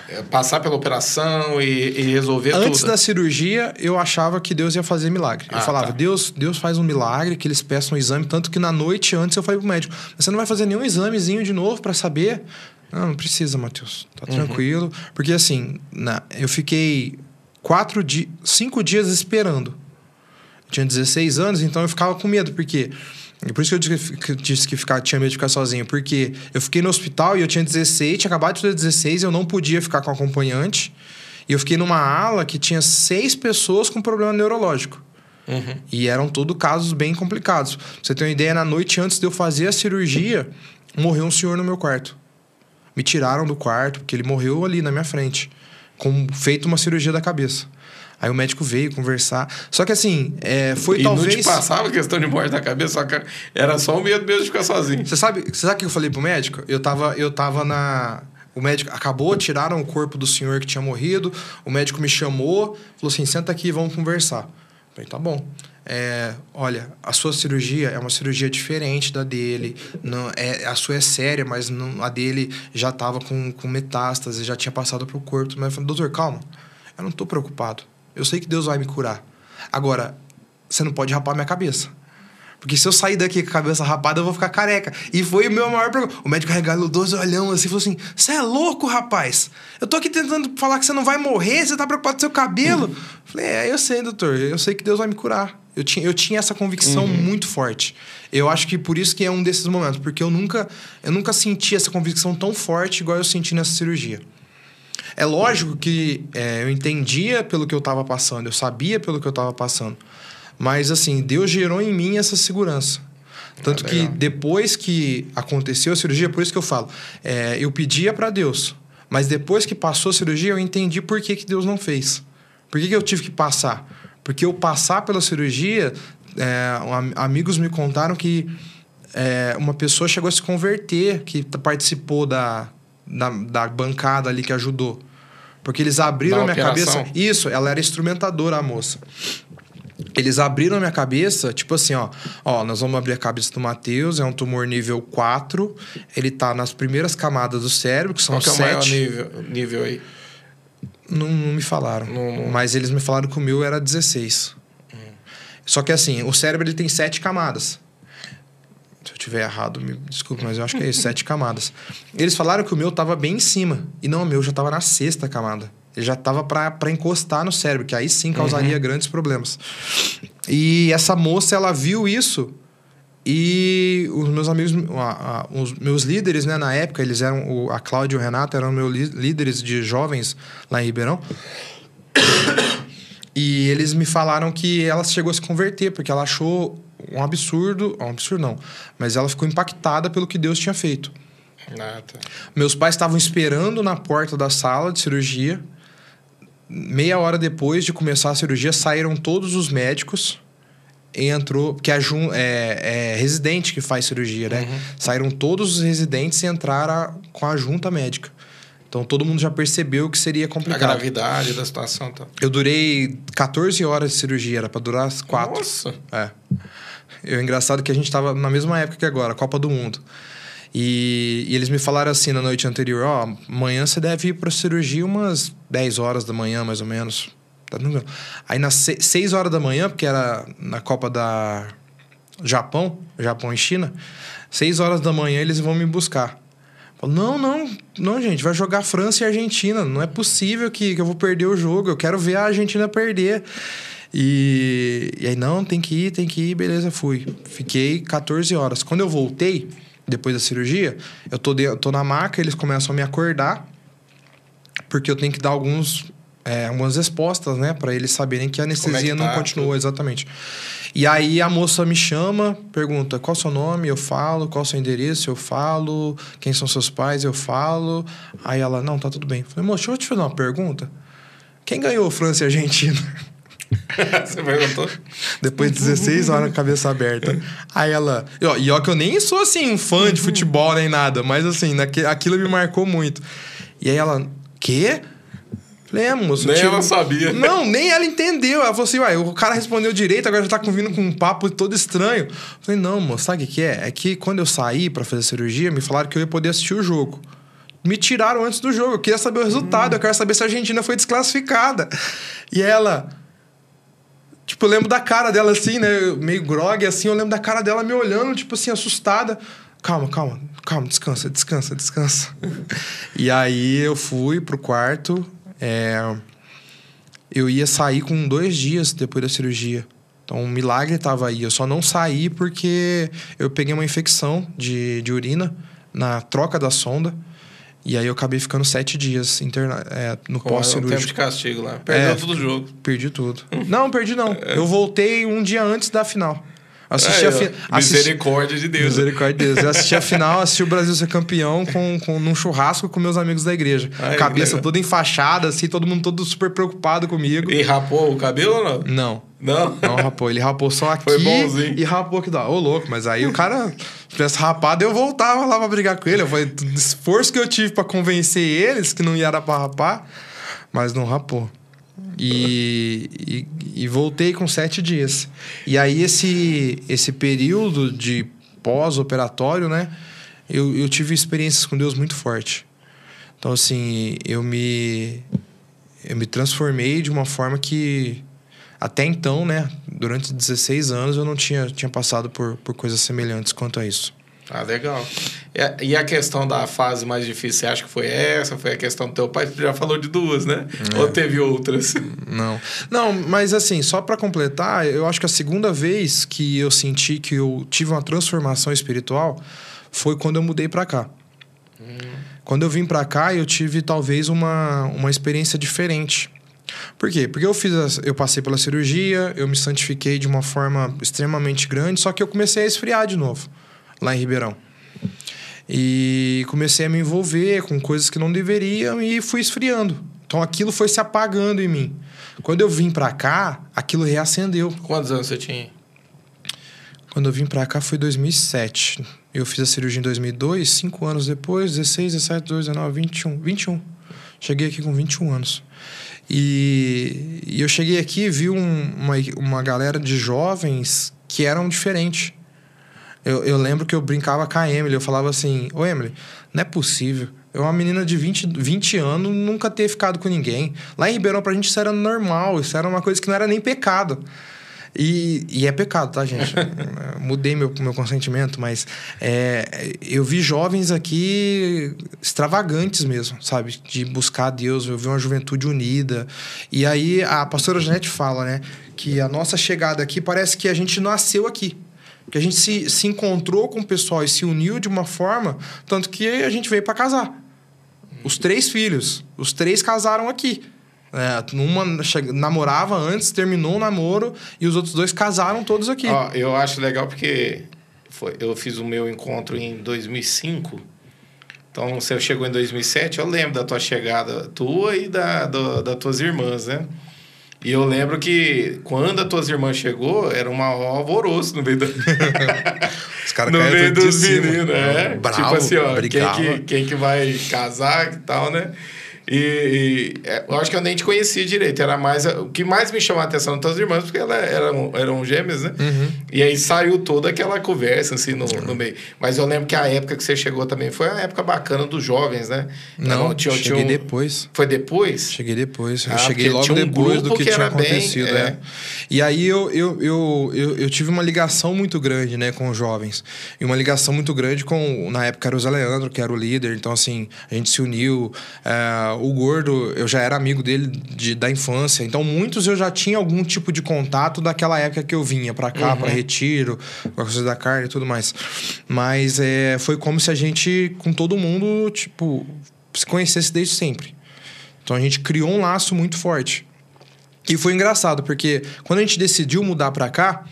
é, passar pela operação e, e resolver Antes tudo. da cirurgia, eu achava que Deus ia fazer milagre. Eu Ah, falava, tá. Deus, Deus faz um milagre, que eles peçam um exame. Tanto que na noite antes eu falei pro médico, você não vai fazer nenhum examezinho de novo para saber? Não, não precisa, Matheus. Tá Uhum. tranquilo. Porque assim, na, eu fiquei quatro dias, cinco dias esperando. Tinha 16 anos, então eu ficava com medo, porque... Por isso que eu disse que, disse que ficar, tinha medo de ficar sozinho. Porque eu fiquei no hospital e eu tinha 16, tinha acabado de ter 16, eu não podia ficar com acompanhante. E eu fiquei numa ala que tinha seis pessoas com problema neurológico. Uhum. E eram todos casos bem complicados. Pra você ter uma ideia, na noite antes de eu fazer a cirurgia, morreu um senhor no meu quarto. Me tiraram do quarto, porque ele morreu ali na minha frente, com feito uma cirurgia da cabeça. Aí o médico veio conversar. Só que assim, é, foi e talvez. não te passava a questão de morte da cabeça, só que era só o medo mesmo de ficar sozinho. Você sabe, você sabe o que eu falei pro médico? Eu tava, eu tava na. O médico acabou, tiraram o corpo do senhor que tinha morrido. O médico me chamou, falou assim: senta aqui, vamos conversar. Eu falei, tá bom. É, olha, a sua cirurgia é uma cirurgia diferente da dele. Não, é, a sua é séria, mas não, a dele já tava com, com metástase, já tinha passado pro corpo. Mas eu falei, doutor, calma. Eu não tô preocupado. Eu sei que Deus vai me curar. Agora, você não pode rapar minha cabeça. Porque se eu sair daqui com a cabeça rapada, eu vou ficar careca. E foi o meu maior problema. O médico regalou dois olhão assim e falou assim: Você é louco, rapaz? Eu tô aqui tentando falar que você não vai morrer, você tá preocupado com seu cabelo. Falei: É, eu sei, doutor. Eu sei que Deus vai me curar. Eu tinha, eu tinha essa convicção muito forte. Eu acho que por isso que é um desses momentos. Porque eu nunca, eu nunca senti essa convicção tão forte igual eu senti nessa cirurgia. É lógico que é, eu entendia pelo que eu estava passando, eu sabia pelo que eu estava passando. Mas, assim, Deus gerou em mim essa segurança. Tanto Ah, que depois que aconteceu a cirurgia, por isso que eu falo, é, eu pedia para Deus. Mas depois que passou a cirurgia, eu entendi por que, que Deus não fez. Por que, que eu tive que passar? Porque eu passar pela cirurgia, é, am- amigos me contaram que é, uma pessoa chegou a se converter, que participou da, da, da bancada ali que ajudou. Porque eles abriram Da a minha operação? cabeça. Isso, ela era instrumentadora, a moça. Eles abriram a minha cabeça, tipo assim, ó. Ó, nós vamos abrir a cabeça do Matheus, é um tumor nível 4. Ele tá nas primeiras camadas do cérebro, que são Qual que é o maior nível, nível aí? Não, não me falaram. Não- não- Mas eles me falaram que o meu era 16. Só que assim, o cérebro ele tem sete camadas. Se eu tiver errado, me desculpe, mas eu acho que é isso, sete camadas. Eles falaram que o meu tava bem em cima. E não, o meu já tava na sexta camada. Ele já tava pra, pra encostar no cérebro, que aí sim causaria grandes problemas. E essa moça, ela viu isso e os meus amigos, a- a- os meus líderes, né, na época, eles eram, o- a Cláudia e o Renato eram meus lí- líderes de jovens lá em Ribeirão. E eles me falaram que ela chegou a se converter, porque ela achou um absurdo, um absurdo não, mas ela ficou impactada pelo que Deus tinha feito. Ah, tá. Meus pais estavam esperando na porta da sala de cirurgia. Meia hora depois de começar a cirurgia, saíram todos os médicos. Entrou, porque a Jun, é, é residente que faz cirurgia, né? Saíram todos os residentes e entraram a- com a junta médica. Então todo mundo já percebeu que seria A complicado. gravidade da situação tá. Eu durei 14 horas de cirurgia, era pra durar as 4. Nossa. É. E o engraçado que a gente tava na mesma época que agora, Copa do Mundo. E, e eles me falaram assim na noite anterior: Ó, amanhã você deve ir pra cirurgia umas 10 horas da manhã, mais ou menos. Tá. Aí nas 6 horas da manhã, porque era na Copa da Japão, Japão e China, 6 horas da manhã eles vão me buscar. Não, não, não, gente, vai jogar França e Argentina. Não é possível que, que eu vou perder o jogo. Eu quero ver a Argentina perder. E, e aí, não, tem que ir, tem que ir, beleza, fui. Fiquei 14 horas. Quando eu voltei, depois da cirurgia, eu tô, de, eu tô na maca, eles começam a me acordar, porque eu tenho que dar alguns, é, algumas respostas, né, para eles saberem que a anestesia é que não tá, continuou, exatamente. E aí a moça me chama, pergunta qual o seu nome, eu falo, qual o seu endereço, eu falo, quem são seus pais, eu falo. Aí ela, não, tá tudo bem. Falei, moça, deixa eu te fazer uma pergunta. Quem ganhou França e Argentina? Você perguntou? Depois de 16 horas, cabeça aberta. Aí ela. E ó, e ó, que eu nem sou assim, um fã de futebol nem nada, mas assim, naque, aquilo me marcou muito. E aí ela. Quê? Falei, é. Nem tipo- ela sabia. Não, nem ela entendeu. Ela falou assim, uai, o cara respondeu direito, agora já tá vindo com um papo todo estranho. Falei, não, moço, sabe o que, que é? É que quando eu saí pra fazer cirurgia, me falaram que eu ia poder assistir o jogo. Me tiraram antes do jogo. Eu queria saber o resultado. Eu quero saber se a Argentina foi desclassificada. E ela. Tipo, eu lembro da cara dela assim, né? Meio grog, assim. Eu lembro da cara dela me olhando, tipo assim, assustada. Calma, calma, calma, descansa, descansa, descansa. e aí eu fui pro quarto. é, Eu ia sair com dois dias depois da cirurgia. Então, um milagre tava aí. Eu só não saí porque eu peguei uma infecção de, de urina na troca da sonda. E aí eu acabei ficando sete dias interna é, no Com um tempo de pós-cirúrgico. castigo lá. Perdeu É. todo o jogo. Perdi tudo. Não, perdi não. Eu voltei um dia antes da final. Assisti Aí, a. Misericórdia de Deus. Misericórdia de Deus. Eu assisti a final, assisti o Brasil ser campeão com, com, num churrasco com meus amigos da igreja. Cabeça toda enfaixada, assim, todo mundo todo super preocupado comigo. E rapou o cabelo ou não? Não. Não? Não rapou. Ele rapou só aqui Foi bonzinho. e rapou aqui. Ô, louco, mas aí o cara, se tivesse rapado, eu voltava lá pra brigar com ele. Eu falei, do esforço que eu tive pra convencer eles que não ia dar pra rapar, mas não rapou. E, e, e voltei com sete dias. E aí, esse, esse período de pós-operatório, né? Eu, eu tive experiências com Deus muito forte. Então, assim, eu me, eu me transformei de uma forma que até então, né, durante 16 anos eu não tinha, tinha passado por, por coisas semelhantes quanto a isso. Ah, legal. E a, e a questão da fase mais difícil, você acha que foi essa? Foi a questão do teu pai? Você já falou de duas, né? É. Ou teve outras? Não. Não, mas assim, só para completar, eu acho que a segunda vez que eu senti que eu tive uma transformação espiritual foi quando eu mudei para cá. Quando eu vim para cá, eu tive talvez uma, uma experiência diferente. Por quê? Porque eu fiz eu passei pela cirurgia, eu me santifiquei de uma forma extremamente grande, só que eu comecei a esfriar de novo lá em Ribeirão. E comecei a me envolver com coisas que não deveriam e fui esfriando. Então aquilo foi se apagando em mim. Quando eu vim pra cá, aquilo reacendeu. Quantos anos você tinha? Quando eu vim pra cá foi 2007. Eu fiz a cirurgia em 2002, cinco anos depois, 16, 17, 18, 19, 21. 21. Cheguei aqui com 21 anos. E, e eu cheguei aqui e vi um, uma, uma galera de jovens que eram diferentes. Eu, eu lembro que eu brincava com a Emily, eu falava assim: Ô Emily, não é possível. Eu, uma menina de 20, 20 anos, nunca ter ficado com ninguém. Lá em Ribeirão, pra gente, isso era normal, isso era uma coisa que não era nem pecado. E, e é pecado, tá, gente? Mudei meu, meu consentimento, mas é, eu vi jovens aqui extravagantes mesmo, sabe? De buscar Deus, eu vi uma juventude unida. E aí a pastora Janete fala, né? Que a nossa chegada aqui parece que a gente nasceu aqui que a gente se, se encontrou com o pessoal e se uniu de uma forma, tanto que a gente veio para casar. Os três filhos, os três casaram aqui. É, uma namorava antes, terminou o namoro e os outros dois casaram todos aqui. Ó, eu acho legal porque foi, eu fiz o meu encontro em 2005. Então, você chegou em 2007, eu lembro da tua chegada, tua e da, do, das tuas irmãs, né? E eu lembro que quando as tuas irmãs chegou, era um alvoroço no meio do... Os caras No meio dos meninos, é. é. Bravo, tipo assim, ó, quem que, quem que vai casar e tal, né? E, e é, eu acho que eu nem te conhecia direito. Era mais. O que mais me chamou a atenção das tuas irmãs, porque elas eram, eram gêmeas, né? Uhum. E aí saiu toda aquela conversa, assim, no, no meio. Mas eu lembro que a época que você chegou também foi uma época bacana dos jovens, né? Não, tinha, cheguei tinha um- depois. Foi depois? Cheguei depois. Ah, eu cheguei logo um depois do que, que tinha era bem- acontecido. é. é. E aí eu, eu, eu, eu, eu tive uma ligação muito grande né, com os jovens. E uma ligação muito grande com. Na época era o Zé Leandro, que era o líder. Então, assim, a gente se uniu. É, o Gordo, eu já era amigo dele de, da infância. Então, muitos eu já tinha algum tipo de contato daquela época que eu vinha pra cá, pra Retiro, com a coisa da carne e tudo mais. Mas é, foi como se a gente, com todo mundo, tipo, se conhecesse desde sempre. Então a gente criou um laço muito forte. E foi engraçado, porque quando a gente decidiu mudar pra cá,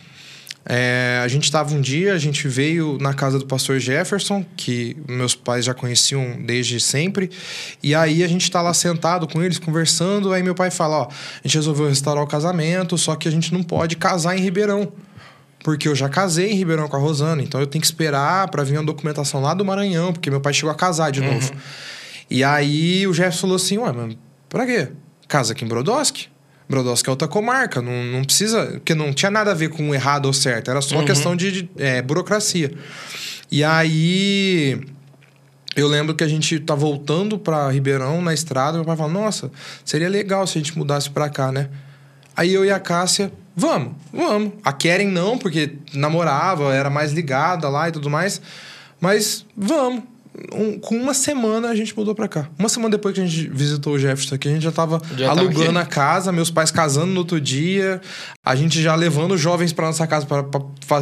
é, a gente estava um dia, a gente veio na casa do pastor Jefferson, que meus pais já conheciam desde sempre. E aí a gente está lá sentado com eles, conversando. Aí meu pai fala: Ó, a gente resolveu restaurar o casamento, só que a gente não pode casar em Ribeirão. Porque eu já casei em Ribeirão com a Rosana, então eu tenho que esperar para vir uma documentação lá do Maranhão, porque meu pai chegou a casar de novo. E aí o Jefferson falou assim: Ué, mas pra quê? Casa aqui em Brodowski? Brodowski é outra comarca, não, não precisa. Porque não tinha nada a ver com errado ou certo, era só uma questão de, de, é, burocracia. E aí. Eu lembro que a gente tá voltando pra Ribeirão na estrada, meu pai falou: Nossa, seria legal se a gente mudasse pra cá, né? Aí eu e a Cássia, vamos, vamos. A Keren não, porque namorava, era mais ligada lá e tudo mais. Mas vamos. Um- com uma semana a gente mudou pra cá. Uma semana depois que a gente visitou o Jefferson aqui, a gente já tava Já alugando a casa, meus pais casando no outro dia, a gente já levando jovens pra nossa casa pra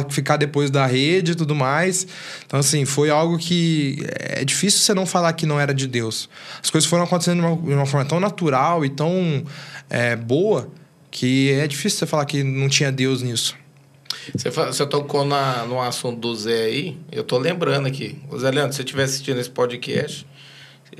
ficar depois da rede e tudo mais. Então, assim, foi algo que é difícil você não falar que não era de Deus. As coisas foram acontecendo de uma, de uma forma tão natural e tão é, boa que é difícil você falar que não tinha Deus nisso. Você, você tocou na, no assunto do Zé aí, eu tô lembrando aqui. Ô Zé Leandro, se você estiver assistindo esse podcast,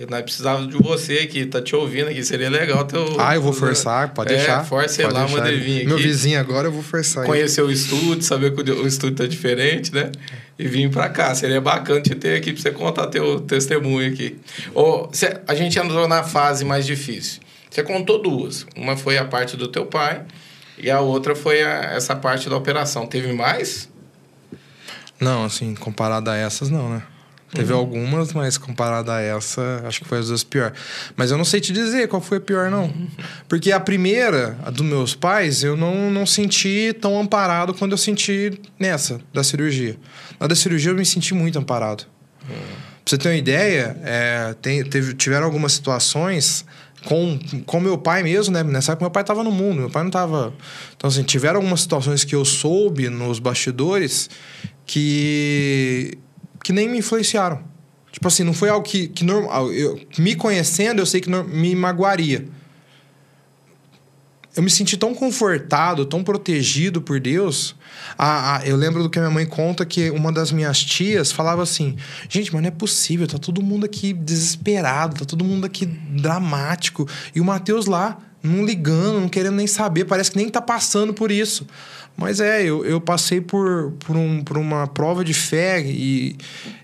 nós precisávamos de você aqui, tá te ouvindo aqui, seria legal ter o... Ah, eu vou o forçar, pode é, deixar. Força pode lá, deixar. manda ele vir aqui. Meu vizinho agora eu vou forçar ele. Conhecer o estúdio, saber que o o estúdio tá diferente, né? E vir pra cá. Seria bacana te ter aqui pra você contar teu testemunho aqui. Ô, cê- a gente entrou na fase mais difícil. Você contou duas. Uma foi a parte do teu pai e a outra foi a- essa parte da operação. Teve mais? Não, assim, comparado a essas, não, né? Teve Uhum. algumas, mas comparado a essa, acho que foi as duas piores. Mas eu não sei te dizer qual foi a pior, não. Uhum. Porque a primeira, a dos meus pais, eu não, não senti tão amparado quando eu senti nessa, da cirurgia. Na da cirurgia eu me senti muito amparado. Uhum. Pra você ter uma ideia, é, tem- teve, tiveram algumas situações com, com meu pai mesmo, né? Nessa época meu pai tava no mundo, meu pai não tava... Então, assim, tiveram algumas situações que eu soube nos bastidores que, que nem me influenciaram. Tipo assim, não foi algo que, que normal. Eu, me conhecendo, eu sei que me magoaria. Eu me senti tão confortado, tão protegido por Deus. Eu lembro do que a minha mãe conta que uma das minhas tias falava assim: gente, mas não é possível, tá todo mundo aqui desesperado, tá todo mundo aqui dramático. E o Mateus lá, não ligando, não querendo nem saber, parece que nem tá passando por isso. Mas é, eu, eu passei por, por, um, por uma prova de fé e,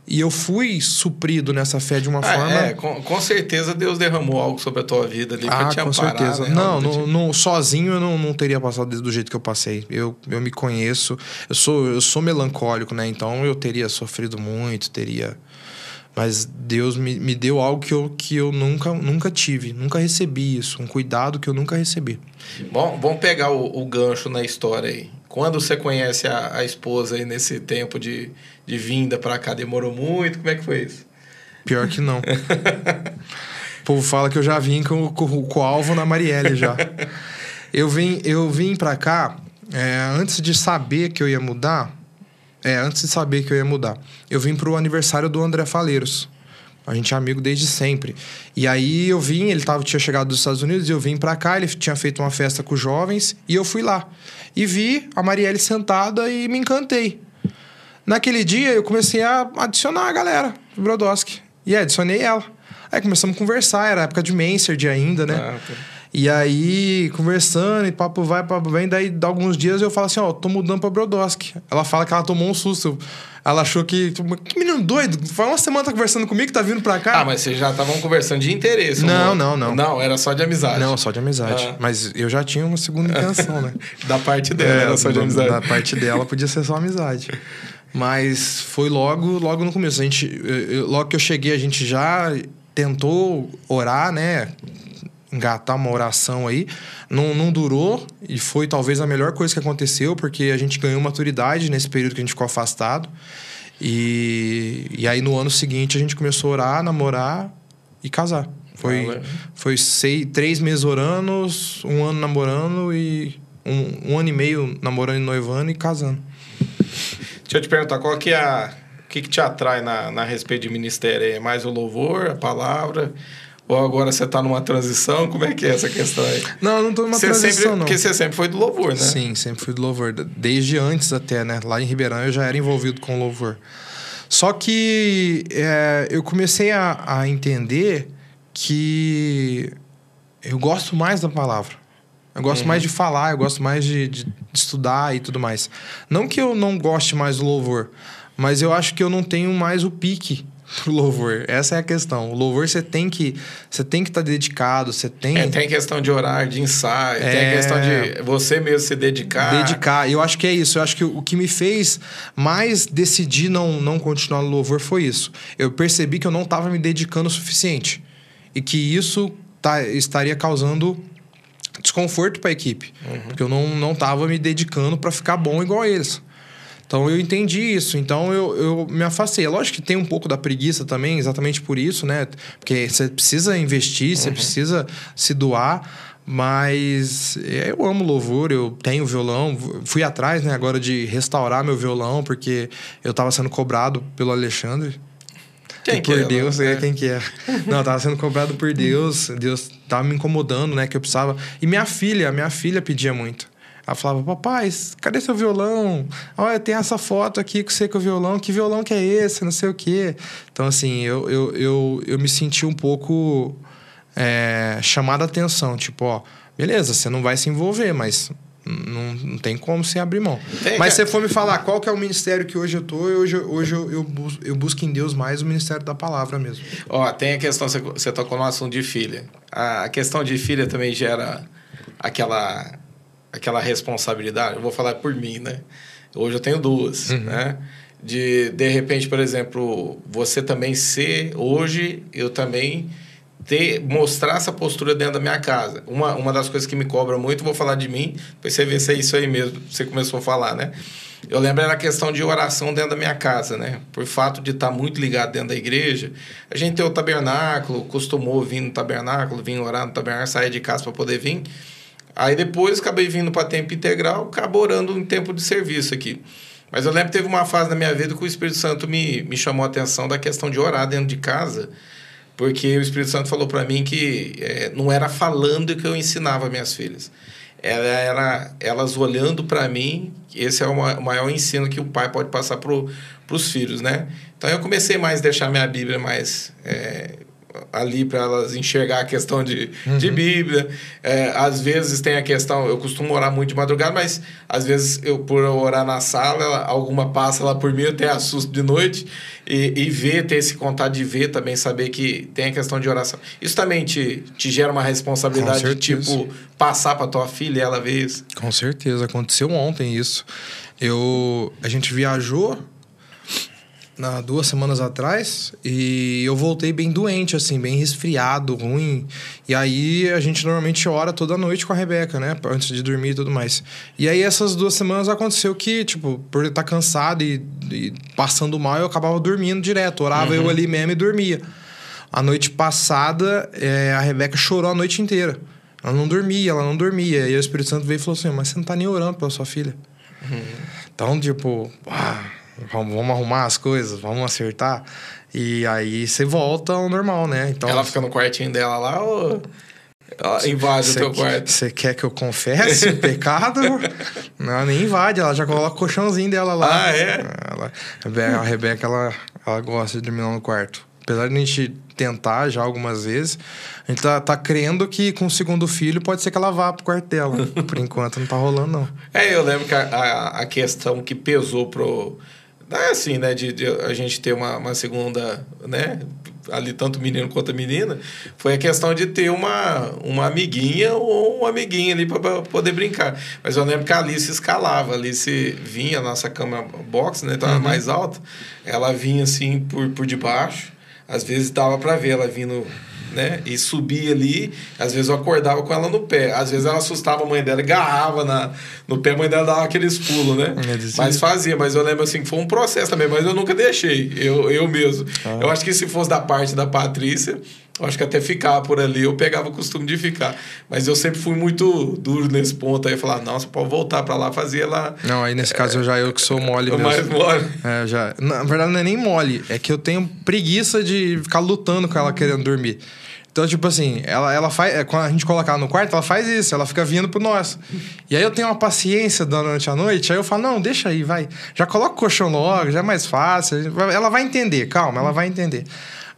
e eu fui suprido nessa fé de uma ah, forma. É, com, com certeza Deus derramou algo sobre a tua vida ali ah, pra te com amparar, certeza. né? Não, não, tipo. não, sozinho eu não, não teria passado do jeito que eu passei. Eu, eu me conheço, eu sou, eu sou melancólico, né? Então eu teria sofrido muito, teria. Mas Deus me, me deu algo que eu, que eu nunca, nunca tive, nunca recebi isso, um cuidado que eu nunca recebi. Bom, vamos pegar o, o gancho na história aí. Quando você conhece a, a esposa aí nesse tempo de, de vinda pra cá, demorou muito? Como é que foi isso? Pior que não. o povo fala que eu já vim com, com, com o alvo na Marielle já. Eu vim, eu vim pra cá é, antes de saber que eu ia mudar. É, antes de saber que eu ia mudar. Eu vim pro aniversário do André Faleiros. A gente é amigo desde sempre. E aí eu vim, ele tava, tinha chegado dos Estados Unidos, e eu vim pra cá, ele tinha feito uma festa com os jovens, e eu fui lá. E vi a Marielle sentada e me encantei. Naquele dia eu comecei a adicionar a galera do Brodowski. E adicionei ela. Aí começamos a conversar, era época de Mansard ainda, né? Ah, tá. E aí, conversando, e papo vai, papo vem. Daí, dá alguns dias, eu falo assim, ó, tô mudando pra Brodowski. Ela fala que ela tomou um susto. Ela achou que... tipo, Que menino doido. Faz uma semana tá conversando comigo, tá vindo pra cá. Ah, mas vocês já estavam conversando de interesse. Não, outro. não, não. Não, era só de amizade. Não, só de amizade. Ah. Mas eu já tinha uma segunda intenção, né? Da parte dela, era só de amizade. Da parte dela podia ser só amizade. Mas foi logo, logo no começo. A gente, eu- eu- logo que eu cheguei, a gente já tentou orar, né? Engatar uma oração aí. Não, não durou e foi talvez a melhor coisa que aconteceu, porque a gente ganhou maturidade nesse período que a gente ficou afastado. E, e aí no ano seguinte a gente começou a orar, namorar e casar. Foi, Valeu. foi seis, três meses orando, um ano namorando e um, um ano e meio namorando e noivando e casando. Deixa eu te perguntar, qual que é a... O que, que te atrai na, na respeito de ministério? É mais o louvor, a palavra? Ou agora você tá numa transição? Como é que é essa questão aí? Não, eu não tô numa você transição, sempre, não. Porque você sempre foi do louvor, né? Sim, sempre fui do louvor. Desde antes até, né? Lá em Ribeirão eu já era envolvido com louvor. Só que é, eu comecei a, a entender que eu gosto mais da palavra. Eu gosto mais de falar, eu gosto mais de, de estudar e tudo mais. Não que eu não goste mais do louvor, mas eu acho que eu não tenho mais o pique pro louvor. Essa é a questão. O louvor você tem que você tem que estar dedicado, você tem É, tem questão de orar, de ensaio, tem a É. questão de você mesmo se dedicar. dedicar. Eu acho que é isso. Eu acho que o que me fez mais decidir não, não continuar no louvor foi isso. Eu percebi que eu não estava me dedicando o suficiente. E que isso tá, estaria causando desconforto para a equipe. Porque eu não, não tava me dedicando para ficar bom igual a eles. Então eu entendi isso, então eu, eu me afastei. É lógico que tem um pouco da preguiça também, exatamente por isso, né? Porque você precisa investir, você precisa se doar, mas eu amo louvor, eu tenho violão. Fui atrás, né, agora de restaurar meu violão, porque eu estava sendo cobrado pelo Alexandre. Quem que por é? Deus, é É. quem que é. Não, eu tava sendo cobrado por Deus. Deus tava me incomodando, né? Que eu precisava. E minha filha, minha filha pedia muito. Ela falava, papai, cadê seu violão? Olha, tem essa foto aqui com você com o violão. Que violão que é esse? Não sei o quê. Então, assim, eu, eu, eu, eu me senti um pouco é, chamada a atenção. Tipo, ó, beleza, você não vai se envolver, mas não, não tem como você abrir mão. Tem, mas se cara. você for me falar qual que é o ministério que hoje eu tô, hoje, hoje eu, eu, bus- eu busco em Deus mais o ministério da palavra mesmo. Ó, tem a questão, você- você tocou no assunto de filha. A a questão de filha também gera aquela, aquela responsabilidade. Eu vou falar por mim, né? Hoje eu tenho duas, né? De, de repente, por exemplo, você também ser, hoje, eu também ter, mostrar essa postura dentro da minha casa. Uma, uma das coisas que me cobra muito, vou falar de mim, depois você vê se é isso aí mesmo, você começou a falar, né? Eu lembro era a questão de oração dentro da minha casa, né? Por fato de estar muito ligado dentro da igreja, a gente tem o tabernáculo, costumou vir no tabernáculo, vir orar no tabernáculo, sair de casa para poder vir. Aí depois acabei vindo para tempo integral, acabo orando em tempo de serviço aqui. Mas eu lembro que teve uma fase na minha vida que o Espírito Santo me, me chamou a atenção da questão de orar dentro de casa, porque o Espírito Santo falou para mim que eh, não era falando que eu ensinava minhas filhas. Era, era elas olhando para mim, esse é o ma- o maior ensino que o pai pode passar para os filhos, né? Então eu comecei mais a deixar minha Bíblia mais eh, ali para elas enxergar a questão de, uhum. de Bíblia. É, às vezes tem a questão, eu costumo orar muito de madrugada, mas às vezes eu, por orar na sala, ela, alguma passa lá por mim, eu até assusto de noite. E, e ver, ter esse contato de ver também, saber que tem a questão de oração. Isso também te, te gera uma responsabilidade de, tipo, passar para tua filha ela ver isso? Com certeza. Aconteceu ontem isso. Eu, a gente viajou na duas semanas atrás e eu voltei bem doente, assim, bem resfriado, ruim. E aí a gente normalmente ora toda noite com a Rebeca, né? Antes de dormir e tudo mais. E aí essas duas semanas aconteceu que, tipo, por estar cansado e, e passando mal, eu acabava dormindo direto. Orava uhum. eu ali mesmo e dormia. A noite passada, é, a Rebeca chorou a noite inteira. Ela não dormia, ela não dormia. E o Espírito Santo veio e falou assim: Mas você não tá nem orando pela sua filha. Uhum. Então, tipo, ah, vamos, vamos arrumar as coisas, vamos acertar. E aí você volta ao normal, né? Então, ela fica no quartinho dela lá ou ela invade cê, o teu quarto? Você quer que eu confesse o pecado? Não, ela nem invade, ela já coloca o colchãozinho dela lá. Ah, é? Ela, a Rebeca, ela, ela gosta de dormir lá no quarto. Apesar de a gente tentar já algumas vezes, a gente tá, tá crendo que com o segundo filho pode ser que ela vá pro quarto dela. Por enquanto não tá rolando, não. É, eu lembro que a, a, a questão que pesou pro é assim, né? De, de, a gente ter uma, uma segunda, né? Ali, tanto menino quanto menina, foi a questão de ter uma, uma amiguinha ou um amiguinho ali para poder brincar. Mas eu lembro que a Alice escalava. A Alice vinha, a nossa cama box, né? Tava uhum. mais alta. Ela vinha assim por, por debaixo. Às vezes dava para ver ela vindo né? E subia ali, às vezes eu acordava com ela no pé. Às vezes ela assustava a mãe dela e garrava na, no pé, a mãe dela dava aqueles pulos, né? Mas fazia, mas eu lembro assim que foi um processo também, mas eu nunca deixei, eu, eu mesmo. Ah. Eu acho que se fosse da parte da Patrícia, eu acho que até ficar por ali, eu pegava o costume de ficar. Mas eu sempre fui muito duro nesse ponto. Aí eu falava, nossa, pode voltar para lá, fazia lá. Não, aí nesse é, caso eu já eu que sou mole mesmo. Mais mole. É, já. Na verdade, não é nem mole, é que eu tenho preguiça de ficar lutando com ela querendo dormir. Então, tipo assim, ela, ela faz. É, quando a gente coloca ela no quarto, ela faz isso, ela fica vindo pro nosso. E aí eu tenho uma paciência durante a noite, aí eu falo, não, deixa aí, vai. Já coloca o colchão logo, já é mais fácil. Ela vai entender, calma, ela vai entender.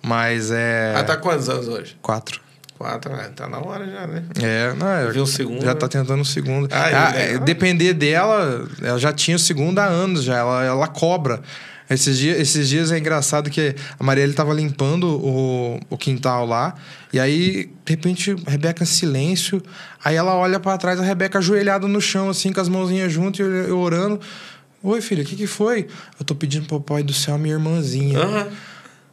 Mas é. Ela tá quantos anos hoje? Quatro. Quatro, né? Tá na hora já, né? É, não, é. Viu o segundo? Já tá tentando o segundo. Ah, ah é, depender dela, ela já tinha o segundo há anos já, ela, ela cobra. Esses dias, esses dias é engraçado que a Marielle estava limpando o, o quintal lá. E aí, de repente, a Rebeca em silêncio. Aí ela olha para trás, a Rebeca ajoelhada no chão, assim, com as mãozinhas juntas e eu orando. Oi, filha, o que, que foi? Eu tô pedindo pro pai do céu a minha irmãzinha. Uhum.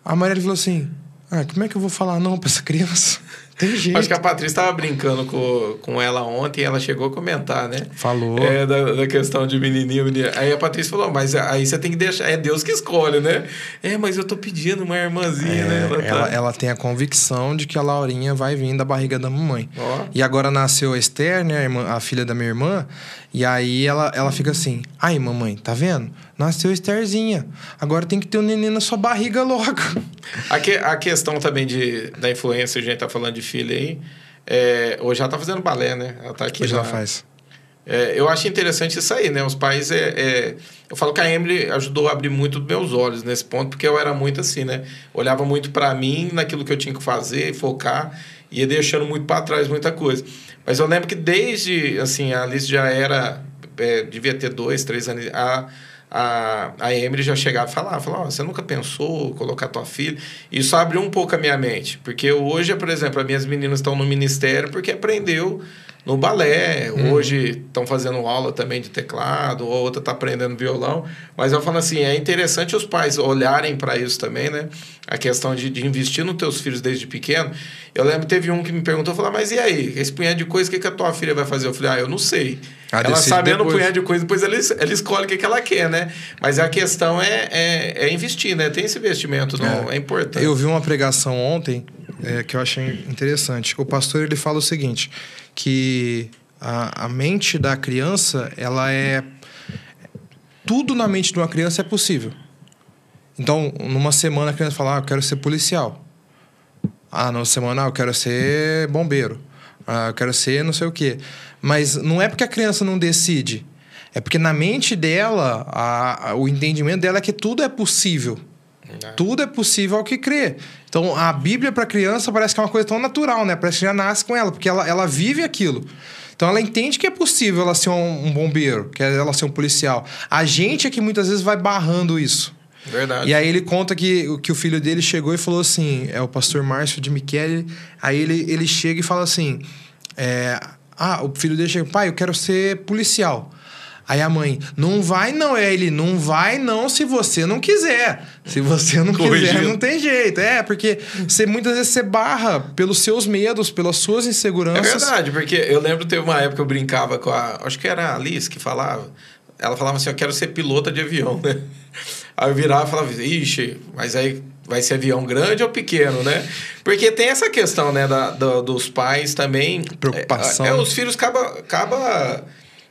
A Marielle falou assim: Ah, como é que eu vou falar não pra essa criança? Tem jeito. Acho que a Patrícia estava brincando com, com ela ontem e ela chegou a comentar, né? Falou. É, da, da questão de menininho, menina. Aí a Patrícia falou, mas aí você tem que deixar, é Deus que escolhe, né? É, mas eu tô pedindo uma irmãzinha, é, né? Ela, tá... ela, ela, tem a convicção de que a Laurinha vai vir da barriga da mamãe. Oh. E agora nasceu a Esther, né? A, irmã, a filha da minha irmã. E aí ela, ela fica assim, ai mamãe, tá vendo? Nasceu Estherzinha. Agora tem que ter o um neném na sua barriga logo. A, que, a questão também de, da influência, a gente tá falando de filha aí. É, hoje ela tá fazendo balé, né? Ela tá aqui. Hoje já. ela faz. É, eu acho interessante isso aí, né? Os pais. É, é, eu falo que a Emily ajudou a abrir muito os meus olhos nesse ponto, porque eu era muito assim, né? Olhava muito para mim, naquilo que eu tinha que fazer, focar, ia deixando muito para trás muita coisa. Mas eu lembro que desde, assim, a Alice já era. É, devia ter dois, três anos. A, a, a Emily já chegava e falava, falava oh, você nunca pensou colocar tua filha? Isso abriu um pouco a minha mente, porque hoje, por exemplo, as minhas meninas estão no ministério porque aprendeu no balé, uhum. hoje estão fazendo aula também de teclado, ou outra está aprendendo violão. Mas eu falo assim, é interessante os pais olharem para isso também, né? A questão de, de investir nos teus filhos desde pequeno. Eu lembro teve um que me perguntou, falou, mas e aí? Esse punhado de coisa, o que, que a tua filha vai fazer? Eu falei, ah, eu não sei. Ah, ela sabendo o punhado de coisa, depois ela, ela escolhe o que, que ela quer, né? Mas a questão é, é, é investir, né? Tem esse investimento, não, é, é importante. Eu vi uma pregação ontem é, que eu achei interessante. O pastor ele fala o seguinte que a, a mente da criança, ela é. Tudo na mente de uma criança é possível. Então, numa semana a criança fala, ah, eu quero ser policial. Ah, numa semana, ah, eu quero ser bombeiro. Ah, eu quero ser não sei o quê. Mas não é porque a criança não decide. É porque na mente dela, a, a, o entendimento dela é que tudo é possível. É. Tudo é possível ao que crê. Então, a Bíblia para criança parece que é uma coisa tão natural, né? Parece que já nasce com ela, porque ela, ela vive aquilo. Então, ela entende que é possível ela ser um, um bombeiro, que é ela ser um policial. A gente é que muitas vezes vai barrando isso. Verdade. E aí ele conta que, que o filho dele chegou e falou assim: é o pastor Márcio de Michele. Aí ele, ele chega e fala assim: é, ah, o filho dele chega, pai, eu quero ser policial. Aí a mãe, não vai não. É ele, não vai não se você não quiser. Se você não quiser, não tem jeito. É, porque você muitas vezes você barra pelos seus medos, pelas suas inseguranças. É verdade, porque eu lembro teve uma época que eu brincava com a. Acho que era a Alice que falava. Ela falava assim: Eu quero ser pilota de avião, né? Aí eu virava e falava: Ixi, mas aí vai ser avião grande ou pequeno, né? Porque tem essa questão, né, da, da dos pais também. Preocupação. É, é, os filhos acabam. Acaba,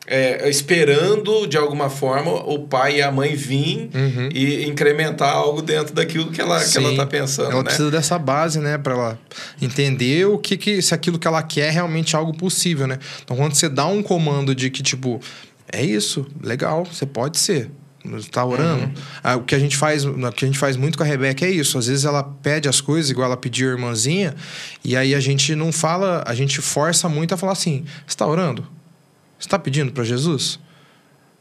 é, esperando, de alguma forma, o pai e a mãe vir uhum. e incrementar algo dentro daquilo que ela, que ela tá pensando. Ela né? precisa dessa base, né? para ela entender o que, que se aquilo que ela quer é realmente algo possível, né? Então, quando você dá um comando de que, tipo, é isso, legal, você pode ser está orando. Uhum. Ah, o que a gente faz, o que a gente faz muito com a Rebeca é isso. Às vezes ela pede as coisas igual ela pediu a irmãzinha, e aí a gente não fala, a gente força muito a falar assim: está orando? Você está pedindo para Jesus?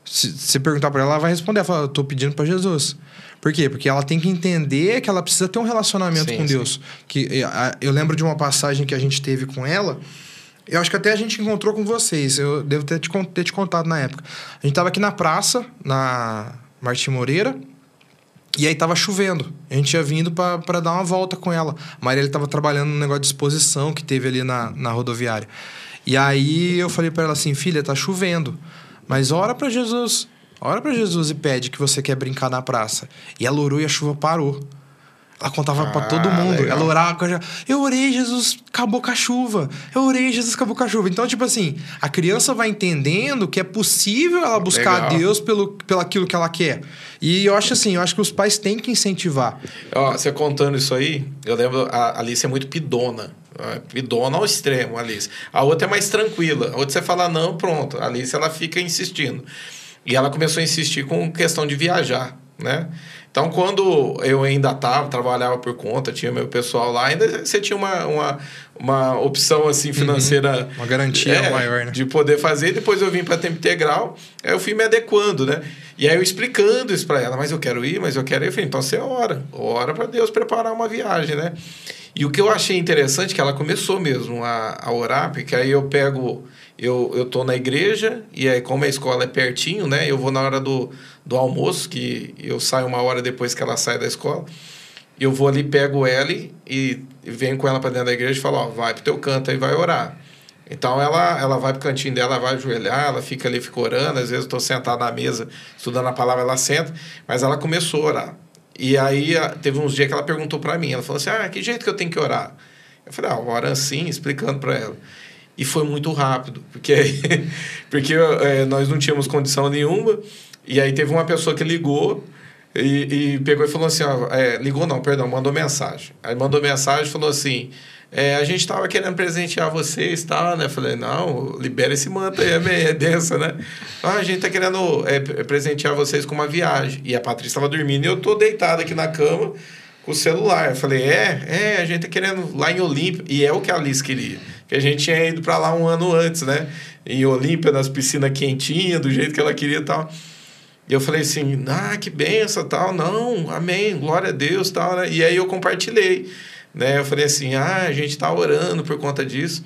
Se você perguntar para ela, ela vai responder. Ela fala, estou pedindo para Jesus. Por quê? Porque ela tem que entender que ela precisa ter um relacionamento sim, com Deus. Sim. Que, eu lembro de uma passagem que a gente teve com ela. Eu acho que até a gente encontrou com vocês. Eu devo ter te, ter te contado na época. A gente estava aqui na praça, na Martim Moreira. E aí tava chovendo. A gente tinha vindo para dar uma volta com ela. A Maria estava trabalhando no negócio de exposição que teve ali na, na rodoviária. E aí eu falei para ela assim, filha, tá chovendo, mas ora para Jesus, ora para Jesus e pede que você quer brincar na praça. E ela orou e a chuva parou. Ela contava ah, para todo mundo. Legal. Ela orava. Eu orei, Jesus acabou com a chuva. Eu orei, Jesus acabou com a chuva. Então, tipo assim, a criança vai entendendo que é possível ela buscar legal. Deus pelo, pelo aquilo que ela quer. E eu acho assim, eu acho que os pais têm que incentivar. Ó, você contando isso aí, eu lembro, a Alice é muito pidona. Pidona ao extremo, Alice. A outra é mais tranquila. A outra você fala não, pronto. A Alice ela fica insistindo. E ela começou a insistir com questão de viajar, né? Então, quando eu ainda estava, trabalhava por conta, tinha meu pessoal lá, ainda você tinha uma, uma, uma opção assim uhum. financeira. Uhum. Uma garantia é, maior, né? De poder fazer. Depois eu vim para tempo integral, aí eu fui me adequando, né? E aí eu explicando isso para ela, mas eu quero ir, mas eu quero ir. Eu falei, então você ora. Ora para Deus preparar uma viagem, né? E o que eu achei interessante é que ela começou mesmo a, a orar, porque aí eu pego eu, eu tô na igreja e aí como a escola é pertinho, né? Eu vou na hora do, do almoço, que eu saio uma hora depois que ela sai da escola. Eu vou ali, pego ela e venho com ela para dentro da igreja e falo, ó, vai pro teu canto aí, vai orar. Então ela, ela vai pro cantinho dela, vai ajoelhar, ela fica ali, fica orando. Às vezes eu estou sentado na mesa estudando a palavra, ela senta, mas ela começou a orar. E aí teve uns dias que ela perguntou para mim, ela falou assim: "Ah, que jeito que eu tenho que orar?" Eu falei: "Ah, ora assim", explicando para ela. E foi muito rápido, porque, porque é, nós não tínhamos condição nenhuma. E aí teve uma pessoa que ligou e, e pegou e falou assim: ó, é, ligou não, perdão, mandou mensagem. Aí mandou mensagem falou assim: é, a gente estava querendo presentear vocês, tá, né? Falei, não, libera esse manto aí, é, é densa, né? Ah, a gente tá querendo é, presentear vocês com uma viagem. E a Patrícia estava dormindo e eu tô deitado aqui na cama com o celular. Eu falei, é, é, a gente tá querendo lá em Olímpia. E é o que a Alice queria que a gente tinha ido para lá um ano antes, né? Em Olímpia, nas piscinas quentinhas, do jeito que ela queria e tal. E eu falei assim, ah, que benção, tal. Não, amém, glória a Deus, tal. Né? E aí eu compartilhei, né? Eu falei assim, ah, a gente tá orando por conta disso.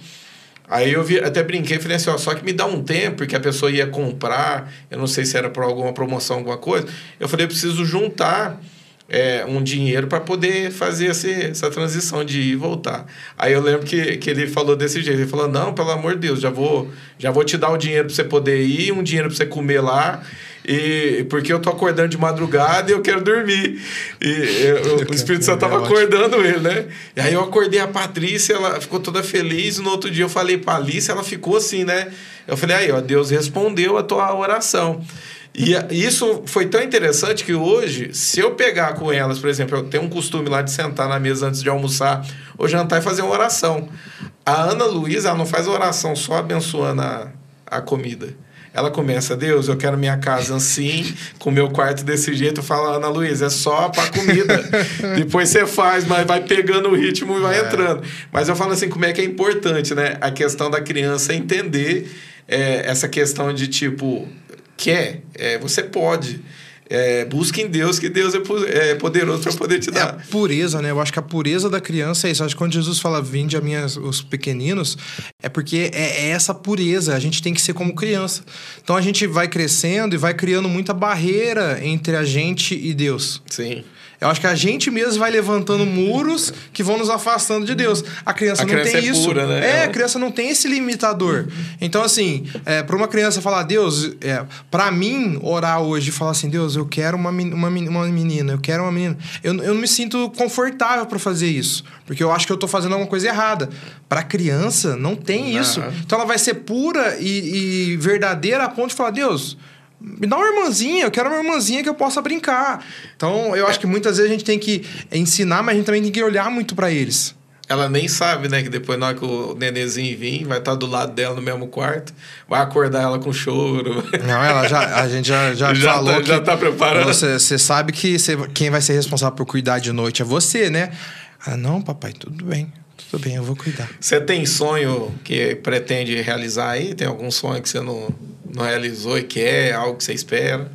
Aí eu vi, até brinquei, falei assim, ó, só que me dá um tempo, porque a pessoa ia comprar, eu não sei se era por alguma promoção, alguma coisa. Eu falei, eu preciso juntar é, um dinheiro para poder fazer essa, essa transição de ir e voltar. Aí eu lembro que, que ele falou desse jeito, ele falou, não, pelo amor de Deus, já vou, já vou te dar o dinheiro para você poder ir, um dinheiro para você comer lá, e porque eu tô acordando de madrugada e eu quero dormir. E eu, o Espírito Santo tava acordando ele, né? E aí eu acordei a Patrícia, ela ficou toda feliz, e no outro dia eu falei para Alice, ela ficou assim, né? Eu falei, aí, ó, Deus respondeu a tua oração. E isso foi tão interessante que hoje, se eu pegar com elas, por exemplo, eu tenho um costume lá de sentar na mesa antes de almoçar ou jantar e fazer uma oração. A Ana Luísa, ela não faz oração só abençoando a, a comida. Ela começa, Deus, eu quero minha casa assim, com meu quarto desse jeito. Fala, Ana Luísa, é só pra comida. Depois você faz, mas vai pegando o ritmo e vai é. entrando. Mas eu falo assim, como é que é importante, né? A questão da criança entender é, essa questão de tipo, quer, é, você pode. É, busque em Deus, que Deus é, é poderoso para poder te dar. É a pureza, né? Eu acho que a pureza da criança é isso. Eu acho que quando Jesus fala, vinde a minhas, os pequeninos, é porque é, é, essa pureza. A gente tem que ser como criança. Então a gente vai crescendo e vai criando muita barreira entre a gente e Deus. Sim. Eu acho que a gente mesmo vai levantando muros que vão nos afastando de Deus. A criança a não criança tem é isso. Pura, né? É, a criança não tem esse limitador. Então, assim, é, para uma criança falar, Deus, é, para mim, orar hoje e falar assim, Deus, eu quero uma, uma, uma menina, eu quero uma menina. Eu, eu não me sinto confortável para fazer isso. Porque eu acho que eu tô fazendo alguma coisa errada. Para criança, não tem isso. Então, ela vai ser pura e, e verdadeira a ponto de falar, Deus me dá uma irmãzinha, eu quero uma irmãzinha que eu possa brincar. Então, eu acho que muitas vezes a gente tem que ensinar, mas a gente também tem que olhar muito para eles. Ela nem sabe, né? Que depois, na hora que o nenenzinho vir, vai estar do lado dela no mesmo quarto, vai acordar ela com choro. Não, ela já, a gente já, já, já falou. Tá, já tá preparando. Você, você sabe que você, quem vai ser responsável por cuidar de noite é você, né? Ah, não, papai, tudo bem. Tudo bem, eu vou cuidar. Você tem sonho que pretende realizar aí? Tem algum sonho que você não, não realizou e quer? Algo que você espera?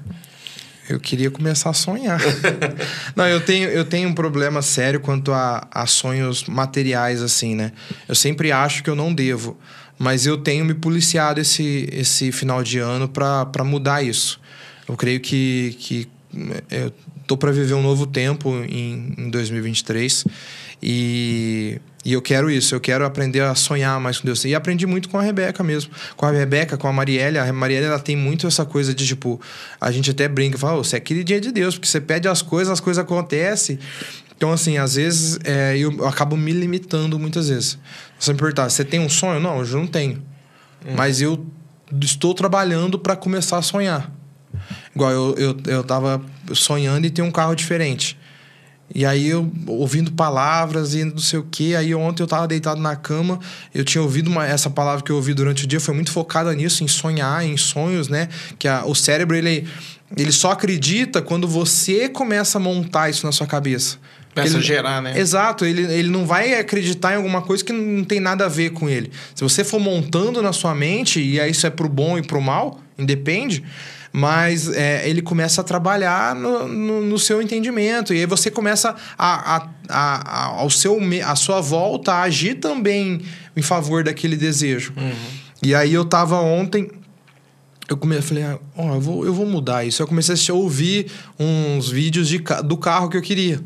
Eu queria começar a sonhar. não, eu tenho, eu tenho um problema sério quanto a, a sonhos materiais, assim, né? Eu sempre acho que eu não devo. Mas eu tenho me policiado esse, esse final de ano para mudar isso. Eu creio que, que eu tô para viver um novo tempo em, em 2023 e e eu quero isso, eu quero aprender a sonhar mais com Deus. E aprendi muito com a Rebeca mesmo. Com a Rebeca, com a Marielle. A Marielle, ela tem muito essa coisa de, tipo... A gente até brinca, fala, oh, você é queridinha de Deus. Porque você pede as coisas, as coisas acontecem. Então, assim, às vezes, é, eu acabo me limitando muitas vezes. Você me perguntar, você tem um sonho? Não, eu não tenho. Hum. Mas eu estou trabalhando para começar a sonhar. Igual eu, eu, eu tava sonhando em ter um carro diferente. E aí eu ouvindo palavras e não sei o que. Aí ontem eu tava deitado na cama, eu tinha ouvido uma, essa palavra que eu ouvi durante o dia, foi muito focada nisso, em sonhar, em sonhos, né? Que a, o cérebro, ele, ele só acredita quando você começa a montar isso na sua cabeça. Começa a gerar, né? Exato, ele, ele não vai acreditar em alguma coisa que não tem nada a ver com ele. Se você for montando na sua mente, e aí isso é pro bom e pro mal, independe mas é, ele começa a trabalhar no, no, no, seu entendimento. E aí você começa a, a, a, ao seu, a sua volta a agir também em favor daquele desejo. Uhum. E aí eu tava ontem. Eu comecei, falei, ah, oh, eu, vou, eu vou mudar isso. Eu comecei a ouvir uns vídeos de, do carro que eu queria.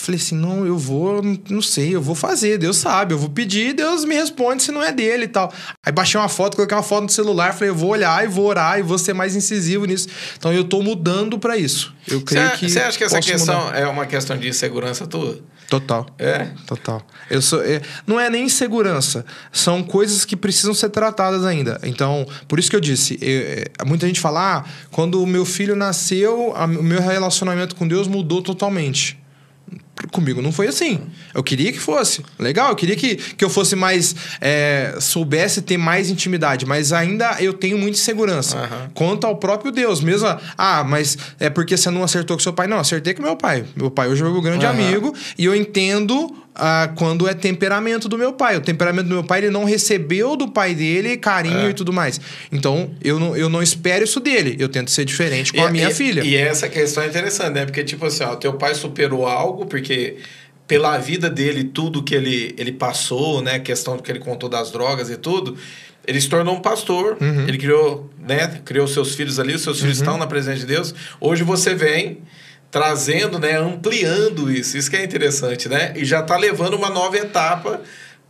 Falei assim: não, eu vou, não sei, eu vou fazer, Deus sabe, eu vou pedir, Deus me responde se não é dele e tal. Aí baixei uma foto, coloquei uma foto no celular, falei: eu vou olhar e vou orar e vou ser mais incisivo nisso. Então eu tô mudando para isso. Eu creio cê, que. Você acha que essa questão mudar. é uma questão de insegurança tua? Total. É? Total. Eu sou, é, não é nem insegurança, são coisas que precisam ser tratadas ainda. Então, por isso que eu disse, eu, é, muita gente fala, ah, quando o meu filho nasceu, a, o meu relacionamento com Deus mudou totalmente. Comigo não foi assim. Eu queria que fosse. Legal, eu queria que, que eu fosse mais. É, soubesse ter mais intimidade, mas ainda eu tenho muita insegurança. Uhum. Quanto ao próprio Deus. Mesmo, ah, mas é porque você não acertou com seu pai. Não, acertei com meu pai. Meu pai hoje é meu grande uhum. amigo e eu entendo ah, quando é temperamento do meu pai. O temperamento do meu pai, ele não recebeu do pai dele carinho é. e tudo mais. Então, eu não, eu não espero isso dele. Eu tento ser diferente com e, a minha e, filha. E essa questão é interessante, né? Porque, tipo assim, ó, teu pai superou algo, porque pela vida dele, tudo que ele, ele passou, né? Questão que ele contou das drogas e tudo ele se tornou um pastor, uhum. ele criou, né, criou seus filhos ali, os seus filhos uhum. estão na presença de Deus. Hoje você vem trazendo, né, ampliando isso. Isso que é interessante, né? E já está levando uma nova etapa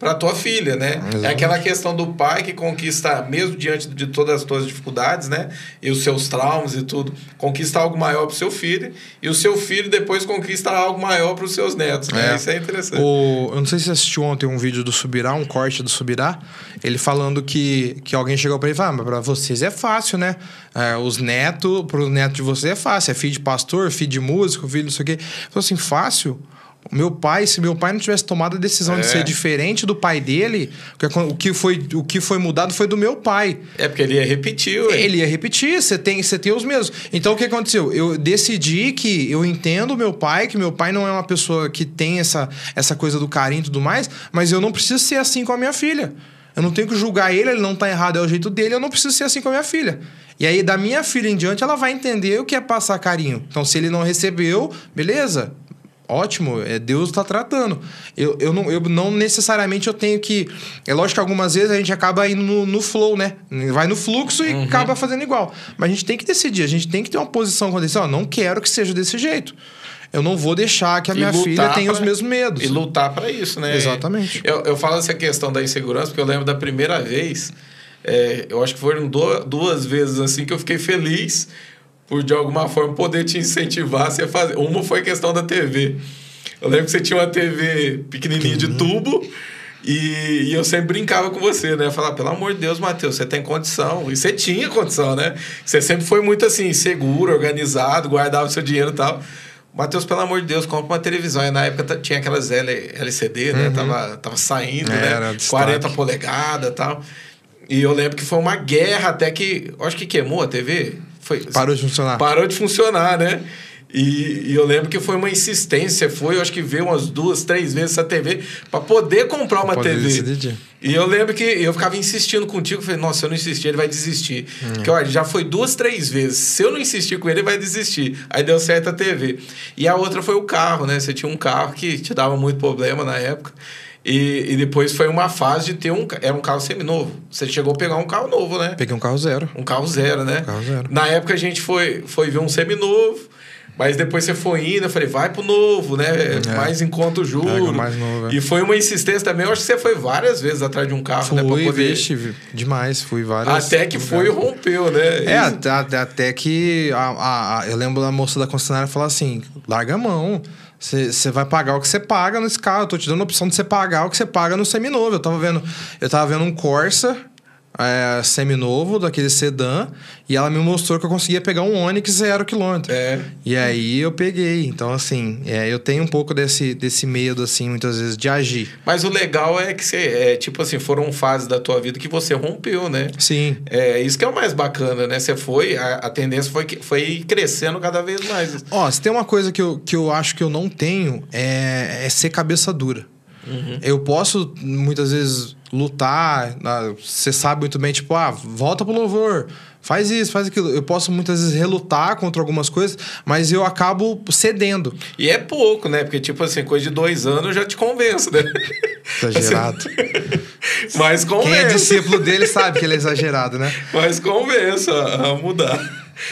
para tua filha, né? Exatamente. É aquela questão do pai que conquista, mesmo diante de todas as tuas dificuldades, né? E os seus traumas e tudo, conquista algo maior para o seu filho e o seu filho depois conquista algo maior para os seus netos, né? É. Isso é interessante. O, eu não sei se você assistiu ontem um vídeo do Subirá, um corte do Subirá, ele falando que, que alguém chegou para ele e falou, ah, mas para vocês é fácil, né? É, os netos, para os netos de vocês é fácil, é filho de pastor, filho de músico, filho não sei o quê. Ele falou assim, fácil? Meu pai, se meu pai não tivesse tomado a decisão É. de ser diferente do pai dele, o que foi, o que foi mudado foi do meu pai. É porque ele ia repetir, ué. Ele ia repetir, você tem, você tem os mesmos. Então o que aconteceu? Eu decidi que eu entendo meu pai, que meu pai não é uma pessoa que tem essa, essa coisa do carinho e tudo mais, mas eu não preciso ser assim com a minha filha. Eu não tenho que julgar ele, ele não tá errado, é o jeito dele, eu não preciso ser assim com a minha filha. E aí, da minha filha em diante, ela vai entender o que é passar carinho. Então, se ele não recebeu, beleza, ótimo, é Deus está tratando. Eu, eu, não, eu não necessariamente eu tenho que. É lógico que algumas vezes a gente acaba indo no, no flow, né? Vai no fluxo e acaba fazendo igual. Mas a gente tem que decidir, a gente tem que ter uma posição quando dizer, ó, não quero que seja desse jeito. Eu não vou deixar que a E minha filha tenha os pra- mesmos medos. E lutar para isso, né? Exatamente. Eu, eu falo essa questão da insegurança porque eu lembro da primeira vez, é, eu acho que foram duas vezes assim que eu fiquei feliz por de alguma forma poder te incentivar a fazer. Uma foi a questão da TV. Eu lembro que você tinha uma TV pequenininha de tubo. E, e eu sempre brincava com você, né? Falar, pelo amor de Deus, Matheus, você tem condição. E você tinha condição, né? Você sempre foi muito assim, seguro, organizado, guardava o seu dinheiro e tal. Matheus, pelo amor de Deus, compra uma televisão. E na época tinha aquelas L, LCD, né? Tava, tava saindo, Era, né? destaque. 40 polegadas e tal. E eu lembro que foi uma guerra até que. Acho que queimou a TV. Foi, Parou de funcionar. Parou de funcionar, né? E, e eu lembro que foi uma insistência, foi, eu acho que veio umas duas, três vezes essa TV para poder comprar uma Poder TV. decidir. E eu lembro que eu ficava insistindo contigo, falei, nossa, se eu não insistir, ele vai desistir. Hum. Porque, olha, já foi duas, três vezes. Se eu não insistir com ele, ele vai desistir. Aí deu certo a TV. E a outra foi o carro, né? Você tinha um carro que te dava muito problema na época. E, e depois foi uma fase de ter um. Era um carro seminovo. Você chegou a pegar um carro novo, né? Peguei um carro zero. Um carro zero, né? carro zero. Na época a gente foi, foi ver um seminovo, mas depois você foi indo, eu falei, vai pro novo, né? Mais em conta o juro. É. Pega mais novo, é. E foi uma insistência também. Eu acho que você foi várias vezes atrás de um carro, né? Pra Fui, poder... vixe, vi- demais. Fui várias. Até que foi e rompeu, né? É, até, até- até que a, a- a- eu lembro da moça da concessionária falar assim: larga a mão. Você vai pagar o que você paga nesse carro. Eu tô te dando a opção de você pagar o que você paga no seminovo. Eu tava vendo, eu tava vendo um Corsa é, seminovo, daquele sedã, e ela me mostrou que eu conseguia pegar um Onix zero quilômetro. É. E aí eu peguei. Então, assim, é, eu tenho um pouco desse, desse medo, assim, muitas vezes, de agir. Mas o legal é que você, é, tipo assim, foram fases da tua vida que você rompeu, né? Sim. É isso que é o mais bacana, né? Você foi, a, a tendência foi, que- foi crescendo cada vez mais. Ó, se tem uma coisa que eu, que eu acho que eu não tenho, é, é ser cabeça dura. Eu posso, muitas vezes, lutar. Você sabe muito bem, tipo, ah, volta pro louvor. Faz isso, faz aquilo. Eu posso muitas vezes relutar contra algumas coisas, mas eu acabo cedendo. E é pouco, né? Porque, tipo assim, coisa de dois anos eu já te convenço, né? Exagerado. Mas Quem é convenço. discípulo dele sabe que ele é exagerado, né? Mas convença a mudar.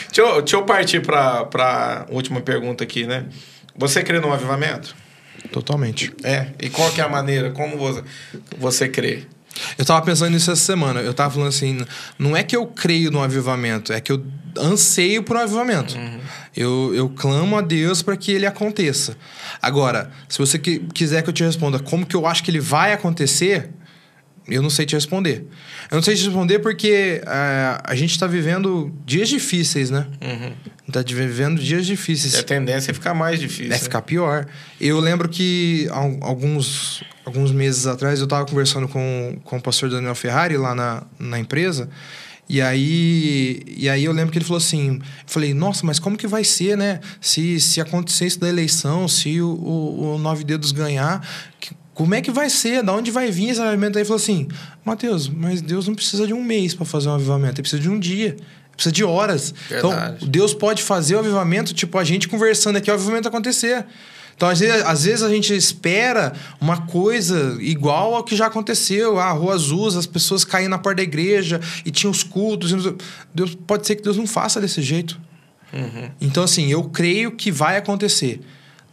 Deixa eu, deixa eu partir para a última pergunta aqui, né? Você crê no avivamento? Totalmente. É. E qual que é a maneira? Como você, você crê? Eu tava pensando nisso essa semana. Eu tava falando assim: não é que eu creio no avivamento, é que eu anseio por um avivamento. Eu, eu clamo a Deus para que ele aconteça. Agora, se você qui- quiser que eu te responda como que eu acho que ele vai acontecer, eu não sei te responder. Eu não sei te responder porque eh, a gente está vivendo dias difíceis, né? Uhum. Tá de- vivendo dias difíceis. A tendência é ficar mais difícil. É né? ficar pior. Eu lembro que alguns, alguns meses atrás eu estava conversando com, com o pastor Daniel Ferrari lá na, na empresa. E aí, e aí eu lembro que ele falou assim: eu falei, nossa, mas como que vai ser, né? Se, se acontecer isso da eleição, se o, o, o Nove Dedos ganhar, que- como é que vai ser? Da onde vai vir esse avivamento? Aí ele falou assim: Mateus, mas Deus não precisa de um mês para fazer um avivamento, ele precisa de um dia. Precisa de horas. Verdade. Então, Deus pode fazer o avivamento, tipo, a gente conversando aqui, o avivamento acontecer. Então, às vezes, às vezes a gente espera uma coisa igual ao que já aconteceu. A Rua Azul, as pessoas caíam na porta da igreja e tinham os cultos. Deus, pode ser que Deus não faça desse jeito. Uhum. Então, assim, eu creio que vai acontecer.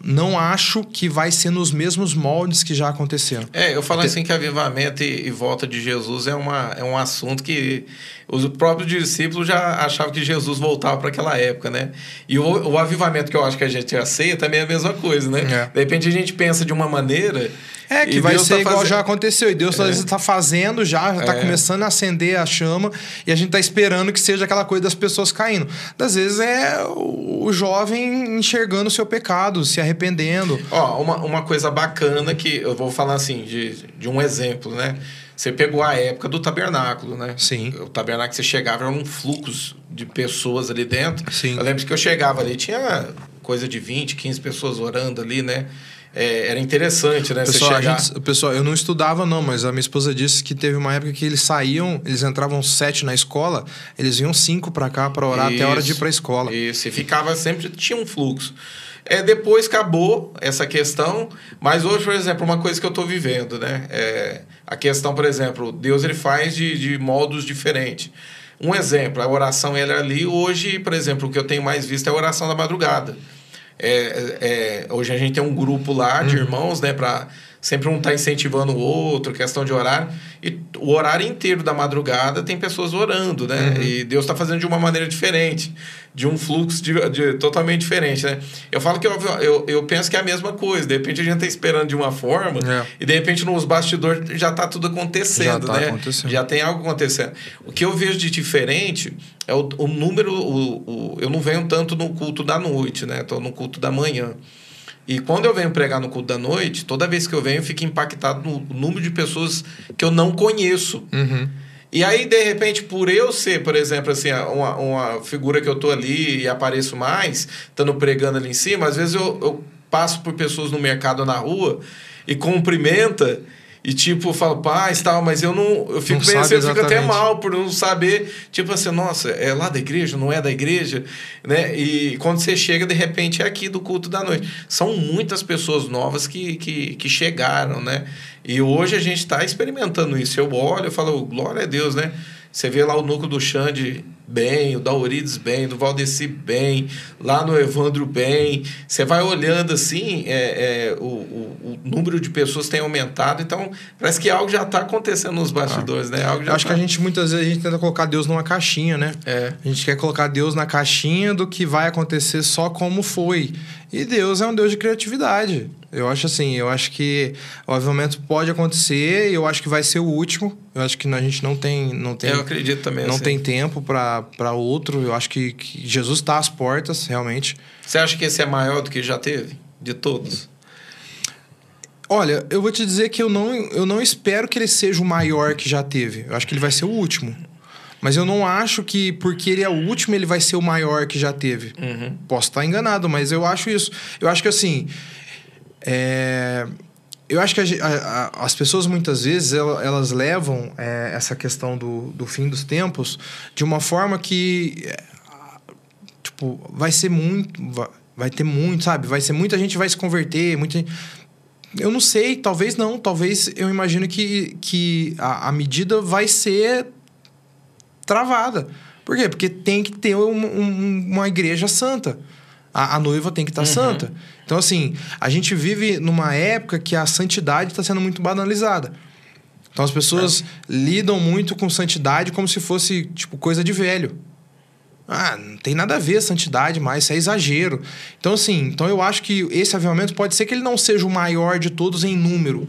Não acho que vai ser nos mesmos moldes que já aconteceram. É, eu falo assim que avivamento e, e volta de Jesus é, uma, é um assunto que os próprios discípulos já achavam que Jesus voltava para aquela época, né? E o, o avivamento que eu acho que a gente aceita também é a mesma coisa, né? É. De repente a gente pensa de uma maneira É, que E vai Deus ser tá igual já aconteceu. E Deus É. às vezes tá fazendo já, já tá É. começando a acender a chama e a gente tá esperando que seja aquela coisa das pessoas caindo. Às vezes é o jovem enxergando o seu pecado, se arrependendo. Ó, uma, uma coisa bacana que eu vou falar assim, de, de um exemplo, né? Você pegou a época do tabernáculo, né? Sim. O tabernáculo você chegava, era um fluxo de pessoas ali dentro. Sim. Eu lembro que eu chegava ali, tinha coisa de 20, 15 pessoas orando ali, né? É, era interessante, né? Pessoal, você chegar... gente- pessoal, eu não estudava não, mas a minha esposa disse que teve uma época que eles saíam, eles entravam sete na escola, eles vinham cinco pra cá pra orar até a hora de ir Isso, pra escola. Isso, e ficava sempre, tinha um fluxo. É, depois acabou essa questão, mas hoje, por exemplo, uma coisa que eu estou vivendo, né? É, a questão, por exemplo, Deus ele faz de, de modos diferentes. Um exemplo, a oração ela é ali, hoje, por exemplo, o que eu tenho mais visto é a oração da madrugada. É, é, hoje a gente tem um grupo lá de irmãos, né, para sempre um tá incentivando o outro, questão de horário. E o horário inteiro da madrugada tem pessoas orando, né? E Deus está fazendo de uma maneira diferente, de um fluxo de, de- totalmente diferente, né? Eu falo que eu, eu, eu penso que é a mesma coisa. De repente a gente tá esperando de uma forma É. e de repente nos bastidores já tá tudo acontecendo, Já tá né? acontecendo. Já tem algo acontecendo. O que eu vejo de diferente é o, o número. O, o, eu não venho tanto no culto da noite, né? Tô no culto da manhã. E quando eu venho pregar no culto da noite, toda vez que eu venho, eu fico impactado no número de pessoas que eu não conheço. Uhum. E aí, de repente, por eu ser, por exemplo, assim, uma, uma figura que eu tô ali e apareço mais, estando pregando ali em cima, às vezes eu, eu passo por pessoas no mercado ou na rua e cumprimenta e, tipo, falo, paz, tal, mas eu não. Eu fico Não meio assim, eu fico até mal por não saber, tipo assim, nossa, é lá da igreja, não é da igreja, né? E quando você chega, de repente, é aqui do culto da noite. São muitas pessoas novas que, que, que chegaram, né? E hoje a gente está experimentando isso. Eu olho e falo, glória a Deus, né? Você vê lá o núcleo do Xande bem, o da Eurides bem, do Valdeci bem, lá no Evandro bem. Você vai olhando assim, é, é, o, o, o número de pessoas tem aumentado, então parece que algo já está acontecendo nos bastidores, né? Algo acho tá- que a gente muitas vezes a gente tenta colocar Deus numa caixinha, né? É. A gente quer colocar Deus na caixinha do que vai acontecer só como foi. E Deus é um Deus de criatividade. Eu acho assim, eu acho que o avivamento pode acontecer, e eu acho que vai ser o último. Eu acho que a gente não tem não tem Eu acredito também. não assim. tem tempo para outro. Eu acho que, que Jesus está às portas, realmente. Você acha que esse é maior do que já teve? De todos? Olha, eu vou te dizer que eu não, eu não espero que ele seja o maior que já teve. Eu acho que ele vai ser o último. Mas eu não acho que porque ele é o último, ele vai ser o maior que já teve. Uhum. Posso estar enganado, mas eu acho isso. Eu acho que assim. é, Eu acho que a a- as pessoas muitas vezes ela- elas levam é, essa questão do, do fim dos tempos de uma forma que é, tipo vai ser muito vai, vai ter muito sabe vai ser muita gente vai se converter muita gente- eu não sei talvez não talvez eu imagino que, que a, a medida vai ser travada. Por quê? Porque tem que ter um- um- uma igreja santa. A, a noiva tem que estar santa. Então assim a gente vive numa época que a santidade está sendo muito banalizada. Então as pessoas lidam muito com santidade como se fosse tipo coisa de velho. Ah, não tem nada a ver santidade mais, isso é exagero. Então, assim, então eu acho que esse avivamento pode ser que ele não seja o maior de todos em número.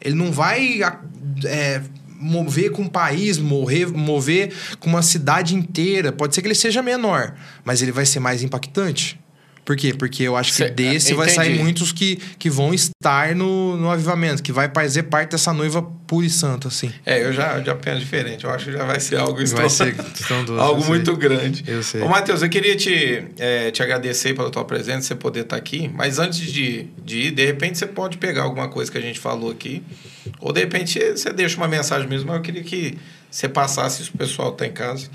Ele não vai a- é, mover com um país, morrer, mover com uma cidade inteira. Pode ser que ele seja menor, mas ele vai ser mais impactante. Por quê? Porque eu acho que Cê- desse vai sair entendi. muitos que, que vão estar no, no avivamento, que vai fazer parte dessa noiva pura e santa, assim. É, eu já, já penso diferente. Eu acho que já vai ser algo Vai ser estrondoso, algo eu sei. muito grande. Eu sei. Ô, Matheus, eu queria te, é, te agradecer pela tua presença, você poder estar aqui. Mas antes de, de ir, de repente você pode pegar alguma coisa que a gente falou aqui. Ou de repente você deixa uma mensagem mesmo, mas eu queria que você passasse isso pro pessoal que tá em casa.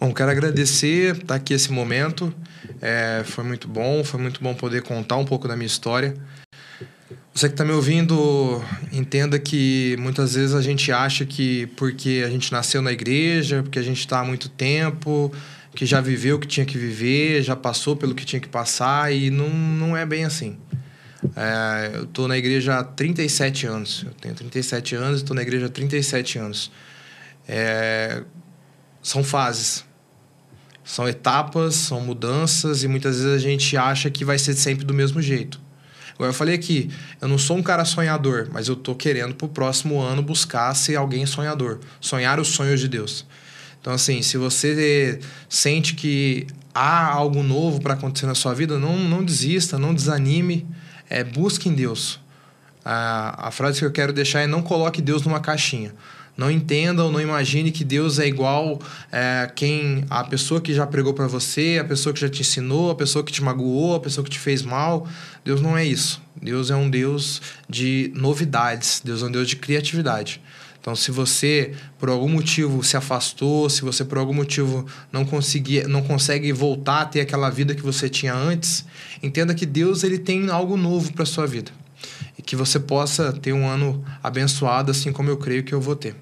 Bom, quero agradecer estar aqui esse momento. É, foi muito bom, foi muito bom poder contar um pouco da minha história. Você que está me ouvindo, entenda que muitas vezes a gente acha que porque a gente nasceu na igreja, porque a gente está há muito tempo, que já viveu o que tinha que viver, já passou pelo que tinha que passar, e não, não é bem assim. É, eu estou na igreja há 37 anos. Eu tenho 37 anos e estou na igreja há 37 anos. É, são fases. São etapas, são mudanças e muitas vezes a gente acha que vai ser sempre do mesmo jeito. Agora eu falei aqui, eu não sou um cara sonhador, mas eu tô querendo pro próximo ano buscar ser alguém sonhador. Sonhar os sonhos de Deus. Então, assim, se você sente que há algo novo para acontecer na sua vida, não, não desista, não desanime, é, busque em Deus. A, a frase que eu quero deixar é não coloque Deus numa caixinha. Não entenda ou não imagine que Deus é igual é, quem a pessoa que já pregou para você, a pessoa que já te ensinou, a pessoa que te magoou, a pessoa que te fez mal. Deus não é isso. Deus é um Deus de novidades. Deus é um Deus de criatividade. Então, se você por algum motivo se afastou, se você por algum motivo não conseguir, não consegue voltar a ter aquela vida que você tinha antes, entenda que Deus ele tem algo novo para sua vida e que você possa ter um ano abençoado, assim como eu creio que eu vou ter.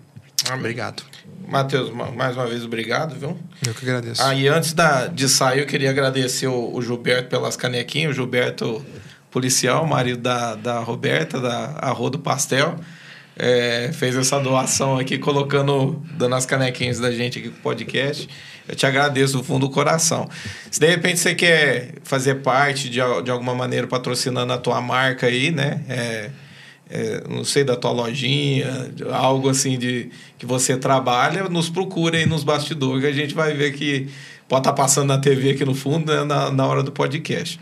Amém. Obrigado. Matheus, mais uma vez, obrigado, viu? Eu que agradeço. Ah, e antes da, de sair, eu queria agradecer o, o Gilberto pelas canequinhas, o Gilberto policial, marido da, da Roberta, da Arro do Pastel, é, fez essa doação aqui, colocando, dando as canequinhas da gente aqui pro podcast. Eu te agradeço do fundo do coração. Se de repente você quer fazer parte de, de alguma maneira patrocinando a tua marca aí, né? É, é, não sei, da tua lojinha, algo assim de que você trabalha, nos procure aí nos bastidores que a gente vai ver que pode estar tá passando na TV aqui no fundo, né, na, na hora do podcast.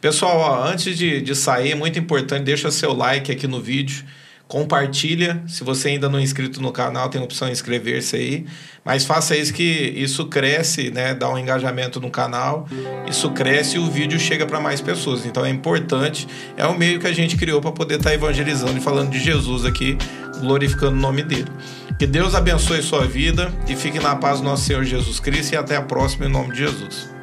Pessoal, ó, antes de, de sair, é muito importante, deixa seu like aqui no vídeo compartilha. Se você ainda não é inscrito no canal, tem a opção inscrever-se aí. Mas faça isso que isso cresce, né? Dá um engajamento no canal. Isso cresce e o vídeo chega para mais pessoas. Então é importante. É um meio que a gente criou para poder estar tá evangelizando e falando de Jesus aqui, glorificando o nome dele. Que Deus abençoe sua vida e fique na paz do nosso Senhor Jesus Cristo e até a próxima em nome de Jesus.